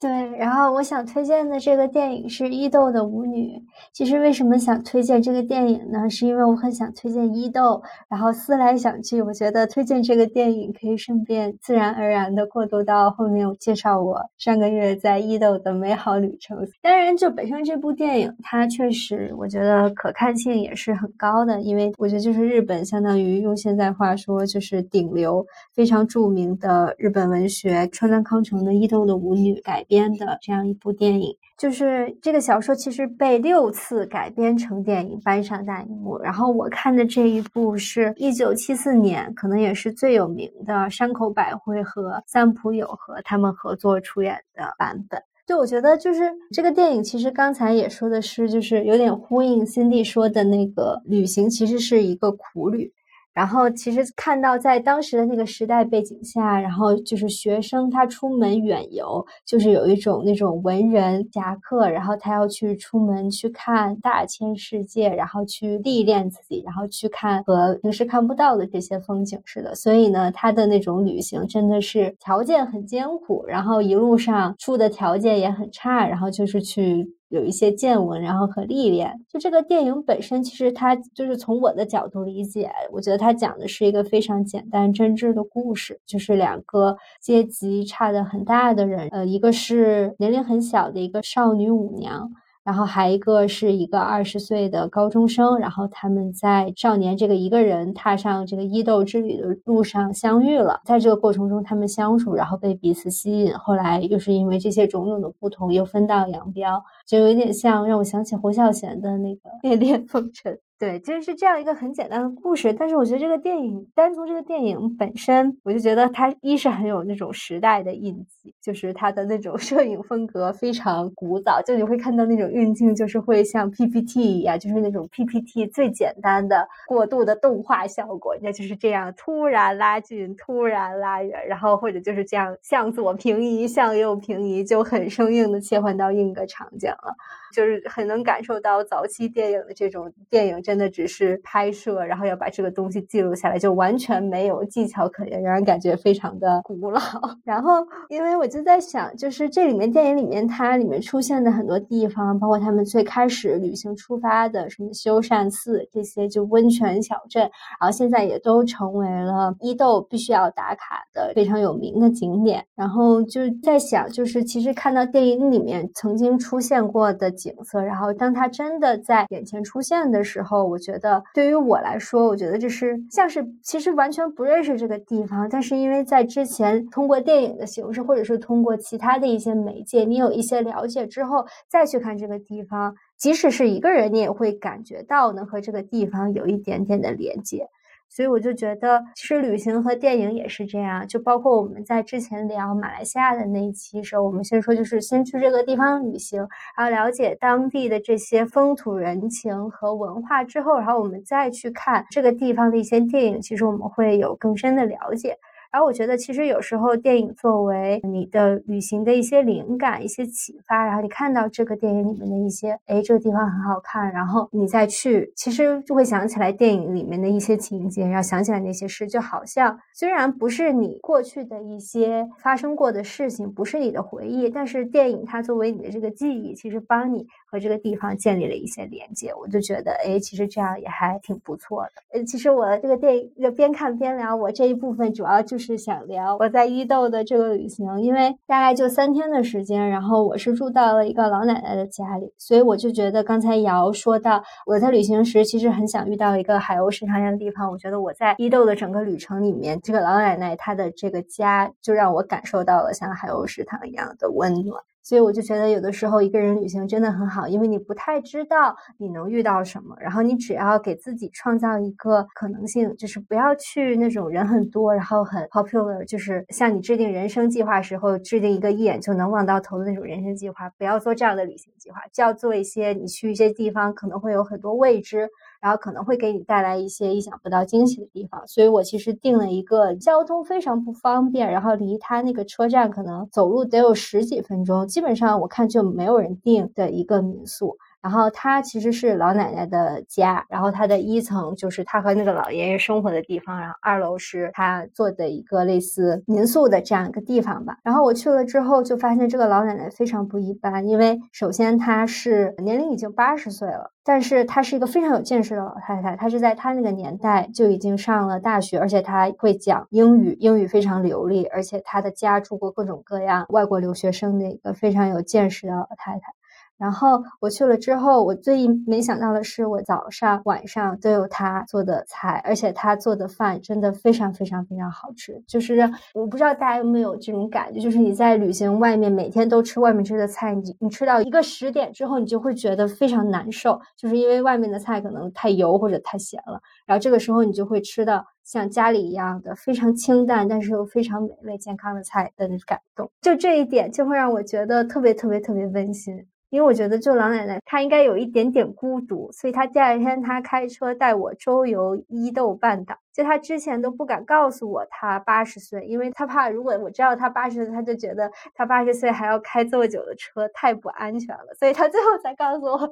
对，然后我想推荐的这个电影是伊豆的舞女。其实为什么想推荐这个电影呢？是因为我很想推荐伊豆。然后思来想去，我觉得推荐这个电影可以顺便自然而然的过渡到后面我介绍我上个月在伊豆的美好旅程。当然，就本身这部电影，它确实我觉得可看性也是很高的，因为我觉得就是日本相当于用现在话说就是顶流，非常著名的日本文学川端康成的《伊豆的舞女》改编。的这样一部电影，就是这个小说其实被六次改编成电影搬上大荧幕。然后我看的这一部是一九七四年，可能也是最有名的山口百惠和三浦友和他们合作出演的版本。就我觉得，就是这个电影其实刚才也说的是，就是有点呼应 Cindy 说的那个旅行，其实是一个苦旅。然后其实看到在当时的那个时代背景下，然后就是学生他出门远游，就是有一种那种文人侠客，然后他要去出门去看大千世界，然后去历练自己，然后去看和平时看不到的这些风景似的。所以呢，他的那种旅行真的是条件很艰苦，然后一路上住的条件也很差，然后就是去。有一些见闻，然后和历练。就这个电影本身，其实它就是从我的角度理解，我觉得它讲的是一个非常简单真挚的故事，就是两个阶级差的很大的人，呃，一个是年龄很小的一个少女舞娘，然后还一个是一个二十岁的高中生，然后他们在少年这个一个人踏上这个伊豆之旅的路上相遇了，在这个过程中他们相处，然后被彼此吸引，后来又是因为这些种种的不同又分道扬镳，就有点像让我想起侯孝贤的那个《恋恋风尘》。对，其实是这样一个很简单的故事，但是我觉得这个电影单从这个电影本身，我就觉得它一是很有那种时代的印记，就是它的那种 [LAUGHS] 摄影风格非常古早，就你会看到那种运镜，就是会像 PPT 一样，就是那种 PPT 最简单的过渡的动画效果，那就是这样突然拉近，突然拉远，然后或者就是这样向左平移，向右平移，就很生硬的切换到另一个场景了。就是很能感受到早期电影的这种电影，真的只是拍摄，然后要把这个东西记录下来，就完全没有技巧可言，让人感觉非常的古老。[LAUGHS] 然后，因为我就在想，就是这里面电影里面它里面出现的很多地方，包括他们最开始旅行出发的什么修善寺这些就温泉小镇，然后现在也都成为了伊豆必须要打卡的非常有名的景点。然后就在想，就是其实看到电影里面曾经出现过的。景色，然后当它真的在眼前出现的时候，我觉得对于我来说，我觉得这是像是其实完全不认识这个地方，但是因为在之前通过电影的形式，或者是通过其他的一些媒介，你有一些了解之后，再去看这个地方，即使是一个人，你也会感觉到能和这个地方有一点点的连接。所以我就觉得，其实旅行和电影也是这样。就包括我们在之前聊马来西亚的那一期时候，我们先说就是先去这个地方旅行，然后了解当地的这些风土人情和文化之后，然后我们再去看这个地方的一些电影，其实我们会有更深的了解。然后我觉得，其实有时候电影作为你的旅行的一些灵感、一些启发，然后你看到这个电影里面的一些，哎，这个地方很好看，然后你再去，其实就会想起来电影里面的一些情节，然后想起来那些事，就好像虽然不是你过去的一些发生过的事情，不是你的回忆，但是电影它作为你的这个记忆，其实帮你和这个地方建立了一些连接。我就觉得，哎，其实这样也还挺不错的。呃，其实我这个电影边看边聊，我这一部分主要就是。想聊我在伊豆的这个旅行，因为大概就三天的时间，然后我是住到了一个老奶奶的家里，所以我就觉得刚才瑶说到我在旅行时其实很想遇到一个海鸥食堂一样的地方，我觉得我在伊豆的整个旅程里面，这个老奶奶她的这个家就让我感受到了像海鸥食堂一样的温暖。所以我就觉得有的时候一个人旅行真的很好，因为你不太知道你能遇到什么，然后你只要给自己创造一个可能性，就是不要去那种人很多，然后很 popular，就是像你制定人生计划时候制定一个一眼就能望到头的那种人生计划，不要做这样的旅行计划，就要做一些你去一些地方可能会有很多未知。然后可能会给你带来一些意想不到惊喜的地方，所以我其实定了一个交通非常不方便，然后离他那个车站可能走路得有十几分钟，基本上我看就没有人订的一个民宿。然后它其实是老奶奶的家，然后它的一层就是她和那个老爷爷生活的地方，然后二楼是她做的一个类似民宿的这样一个地方吧。然后我去了之后就发现这个老奶奶非常不一般，因为首先她是年龄已经八十岁了，但是她是一个非常有见识的老太太，她是在她那个年代就已经上了大学，而且她会讲英语，英语非常流利，而且她的家住过各种各样外国留学生的一个非常有见识的老太太。然后我去了之后，我最没想到的是，我早上、晚上都有他做的菜，而且他做的饭真的非常非常非常好吃。就是我不知道大家有没有这种感觉，就是你在旅行外面每天都吃外面吃的菜，你你吃到一个十点之后，你就会觉得非常难受，就是因为外面的菜可能太油或者太咸了。然后这个时候你就会吃到像家里一样的非常清淡，但是又非常美味健康的菜的那种感动。就这一点就会让我觉得特别特别特别温馨。因为我觉得，就老奶奶她应该有一点点孤独，所以她第二天她开车带我周游伊豆半岛。就她之前都不敢告诉我她八十岁，因为她怕如果我知道她八十岁，她就觉得她八十岁还要开这么久的车太不安全了，所以她最后才告诉我，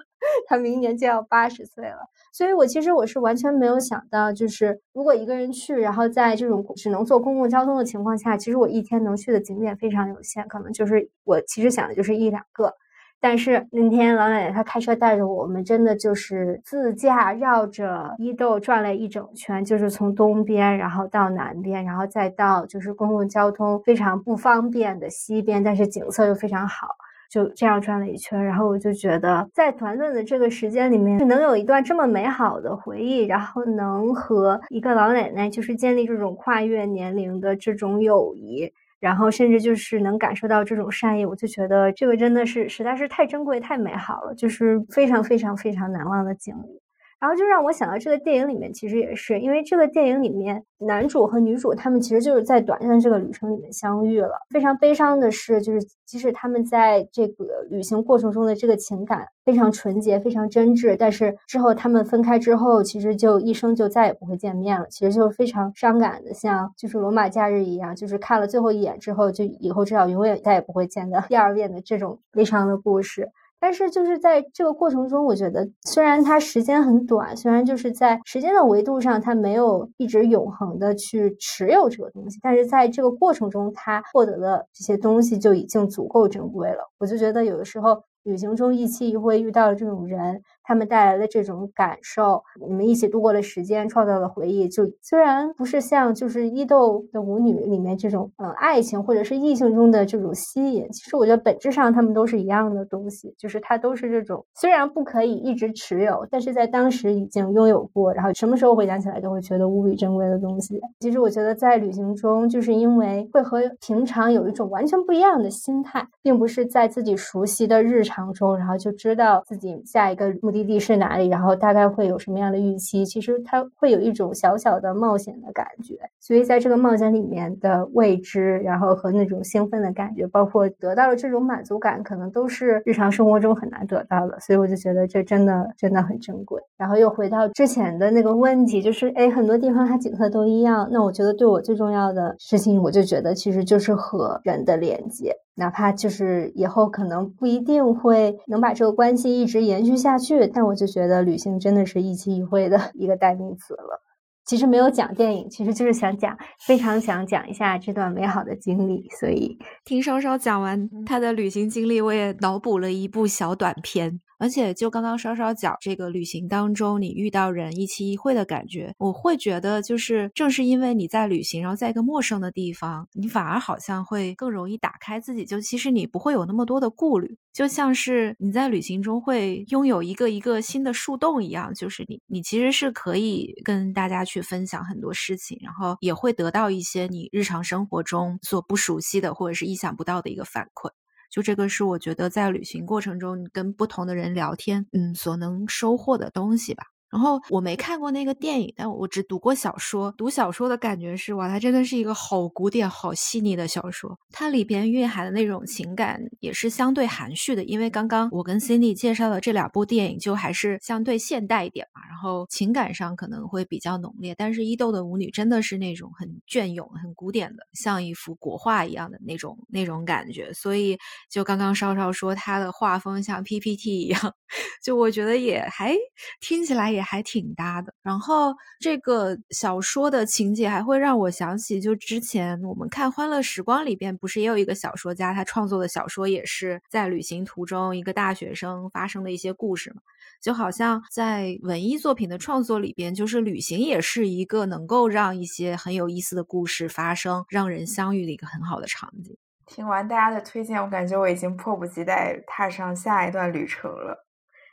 她明年就要八十岁了。所以我其实我是完全没有想到，就是如果一个人去，然后在这种只能坐公共交通的情况下，其实我一天能去的景点非常有限，可能就是我其实想的就是一两个。但是那天老奶奶她开车带着我们，真的就是自驾绕着伊豆转了一整圈，就是从东边然后到南边，然后再到就是公共交通非常不方便的西边，但是景色又非常好。就这样转了一圈，然后我就觉得在短短的这个时间里面，能有一段这么美好的回忆，然后能和一个老奶奶就是建立这种跨越年龄的这种友谊。然后甚至就是能感受到这种善意，我就觉得这个真的是实在是太珍贵、太美好了，就是非常非常非常难忘的经历。然后就让我想到这个电影里面，其实也是因为这个电影里面男主和女主他们其实就是在短暂的这个旅程里面相遇了。非常悲伤的是，就是即使他们在这个旅行过程中的这个情感非常纯洁、非常真挚，但是之后他们分开之后，其实就一生就再也不会见面了。其实就是非常伤感的，像就是罗马假日一样，就是看了最后一眼之后，就以后至少永远再也不会见的第二遍的这种悲伤的故事。但是就是在这个过程中，我觉得虽然它时间很短，虽然就是在时间的维度上它没有一直永恒的去持有这个东西，但是在这个过程中，它获得的这些东西就已经足够珍贵了。我就觉得有的时候旅行中一期一会遇到的这种人。他们带来的这种感受，你们一起度过了时间，创造了回忆。就虽然不是像就是伊豆的舞女里面这种，嗯，爱情或者是异性中的这种吸引，其实我觉得本质上他们都是一样的东西，就是它都是这种虽然不可以一直持有，但是在当时已经拥有过，然后什么时候回想起来都会觉得无比珍贵的东西。其实我觉得在旅行中，就是因为会和平常有一种完全不一样的心态，并不是在自己熟悉的日常中，然后就知道自己下一个目。目的地是哪里？然后大概会有什么样的预期？其实它会有一种小小的冒险的感觉，所以在这个冒险里面的未知，然后和那种兴奋的感觉，包括得到了这种满足感，可能都是日常生活中很难得到的。所以我就觉得这真的真的很珍贵。然后又回到之前的那个问题，就是哎，很多地方它景色都一样。那我觉得对我最重要的事情，我就觉得其实就是和人的连接。哪怕就是以后可能不一定会能把这个关系一直延续下去，但我就觉得旅行真的是一期一会的一个代名词了。其实没有讲电影，其实就是想讲，非常想讲一下这段美好的经历。所以听稍稍讲完他的旅行经历，我也脑补了一部小短片。而且就刚刚稍稍讲这个旅行当中，你遇到人一期一会的感觉，我会觉得就是正是因为你在旅行，然后在一个陌生的地方，你反而好像会更容易打开自己，就其实你不会有那么多的顾虑，就像是你在旅行中会拥有一个一个新的树洞一样，就是你你其实是可以跟大家去分享很多事情，然后也会得到一些你日常生活中所不熟悉的或者是意想不到的一个反馈。就这个是我觉得在旅行过程中，你跟不同的人聊天，嗯，所能收获的东西吧。然后我没看过那个电影，但我只读过小说。读小说的感觉是，哇，它真的是一个好古典、好细腻的小说。它里边蕴含的那种情感也是相对含蓄的。因为刚刚我跟 Cindy 介绍的这两部电影，就还是相对现代一点嘛，然后情感上可能会比较浓烈。但是伊豆的舞女真的是那种很隽永、很古典的，像一幅国画一样的那种那种感觉。所以就刚刚稍稍说他的画风像 PPT 一样，[LAUGHS] 就我觉得也还听起来也。还挺搭的。然后这个小说的情节还会让我想起，就之前我们看《欢乐时光》里边，不是也有一个小说家，他创作的小说也是在旅行途中一个大学生发生的一些故事嘛？就好像在文艺作品的创作里边，就是旅行也是一个能够让一些很有意思的故事发生、让人相遇的一个很好的场景。听完大家的推荐，我感觉我已经迫不及待踏上下一段旅程了。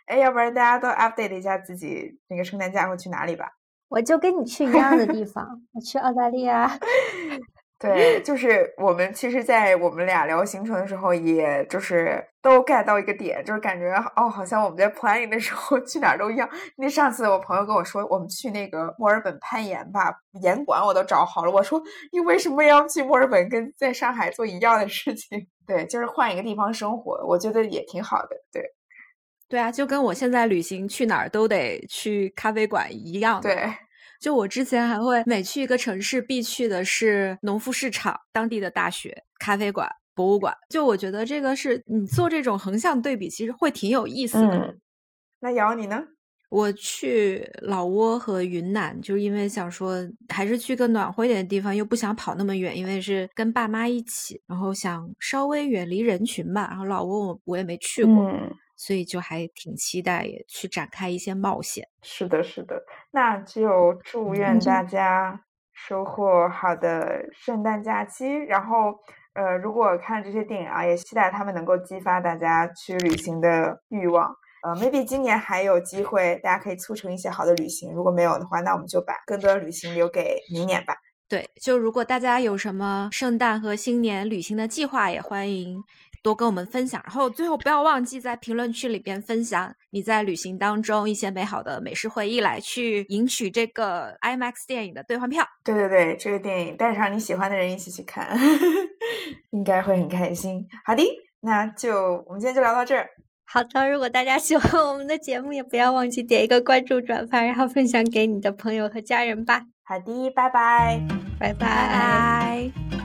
哎，要不然大家都 update 一下自己那个圣诞假会去哪里吧？我就跟你去一样的地方，我去澳大利亚。[LAUGHS] 对，就是我们其实，在我们俩聊行程的时候，也就是都 get 到一个点，就是感觉哦，好像我们在 planning 的时候去哪儿都一样。[LAUGHS] 那上次我朋友跟我说，我们去那个墨尔本攀岩吧，岩馆我都找好了。我说你为什么要去墨尔本，跟在上海做一样的事情？[LAUGHS] 对，就是换一个地方生活，我觉得也挺好的。对。对啊，就跟我现在旅行去哪儿都得去咖啡馆一样。对，就我之前还会每去一个城市必去的是农副市场、当地的大学、咖啡馆、博物馆。就我觉得这个是你做这种横向对比，其实会挺有意思的。那瑶你呢？我去老挝和云南，就是因为想说还是去个暖和一点的地方，又不想跑那么远，因为是跟爸妈一起，然后想稍微远离人群吧。然后老挝我我也没去过。所以就还挺期待也去展开一些冒险。是的，是的，那就祝愿大家收获好的圣诞假期。然后，呃，如果看这些电影啊，也期待他们能够激发大家去旅行的欲望。呃，maybe 今年还有机会，大家可以促成一些好的旅行。如果没有的话，那我们就把更多的旅行留给明年吧。对，就如果大家有什么圣诞和新年旅行的计划，也欢迎多跟我们分享。然后最后不要忘记在评论区里边分享你在旅行当中一些美好的美食回忆，来去赢取这个 IMAX 电影的兑换票。对对对，这个电影带上你喜欢的人一起去看，[LAUGHS] 应该会很开心。好的，那就我们今天就聊到这儿。好的，如果大家喜欢我们的节目，也不要忘记点一个关注、转发，然后分享给你的朋友和家人吧。好的，拜拜，拜拜拜。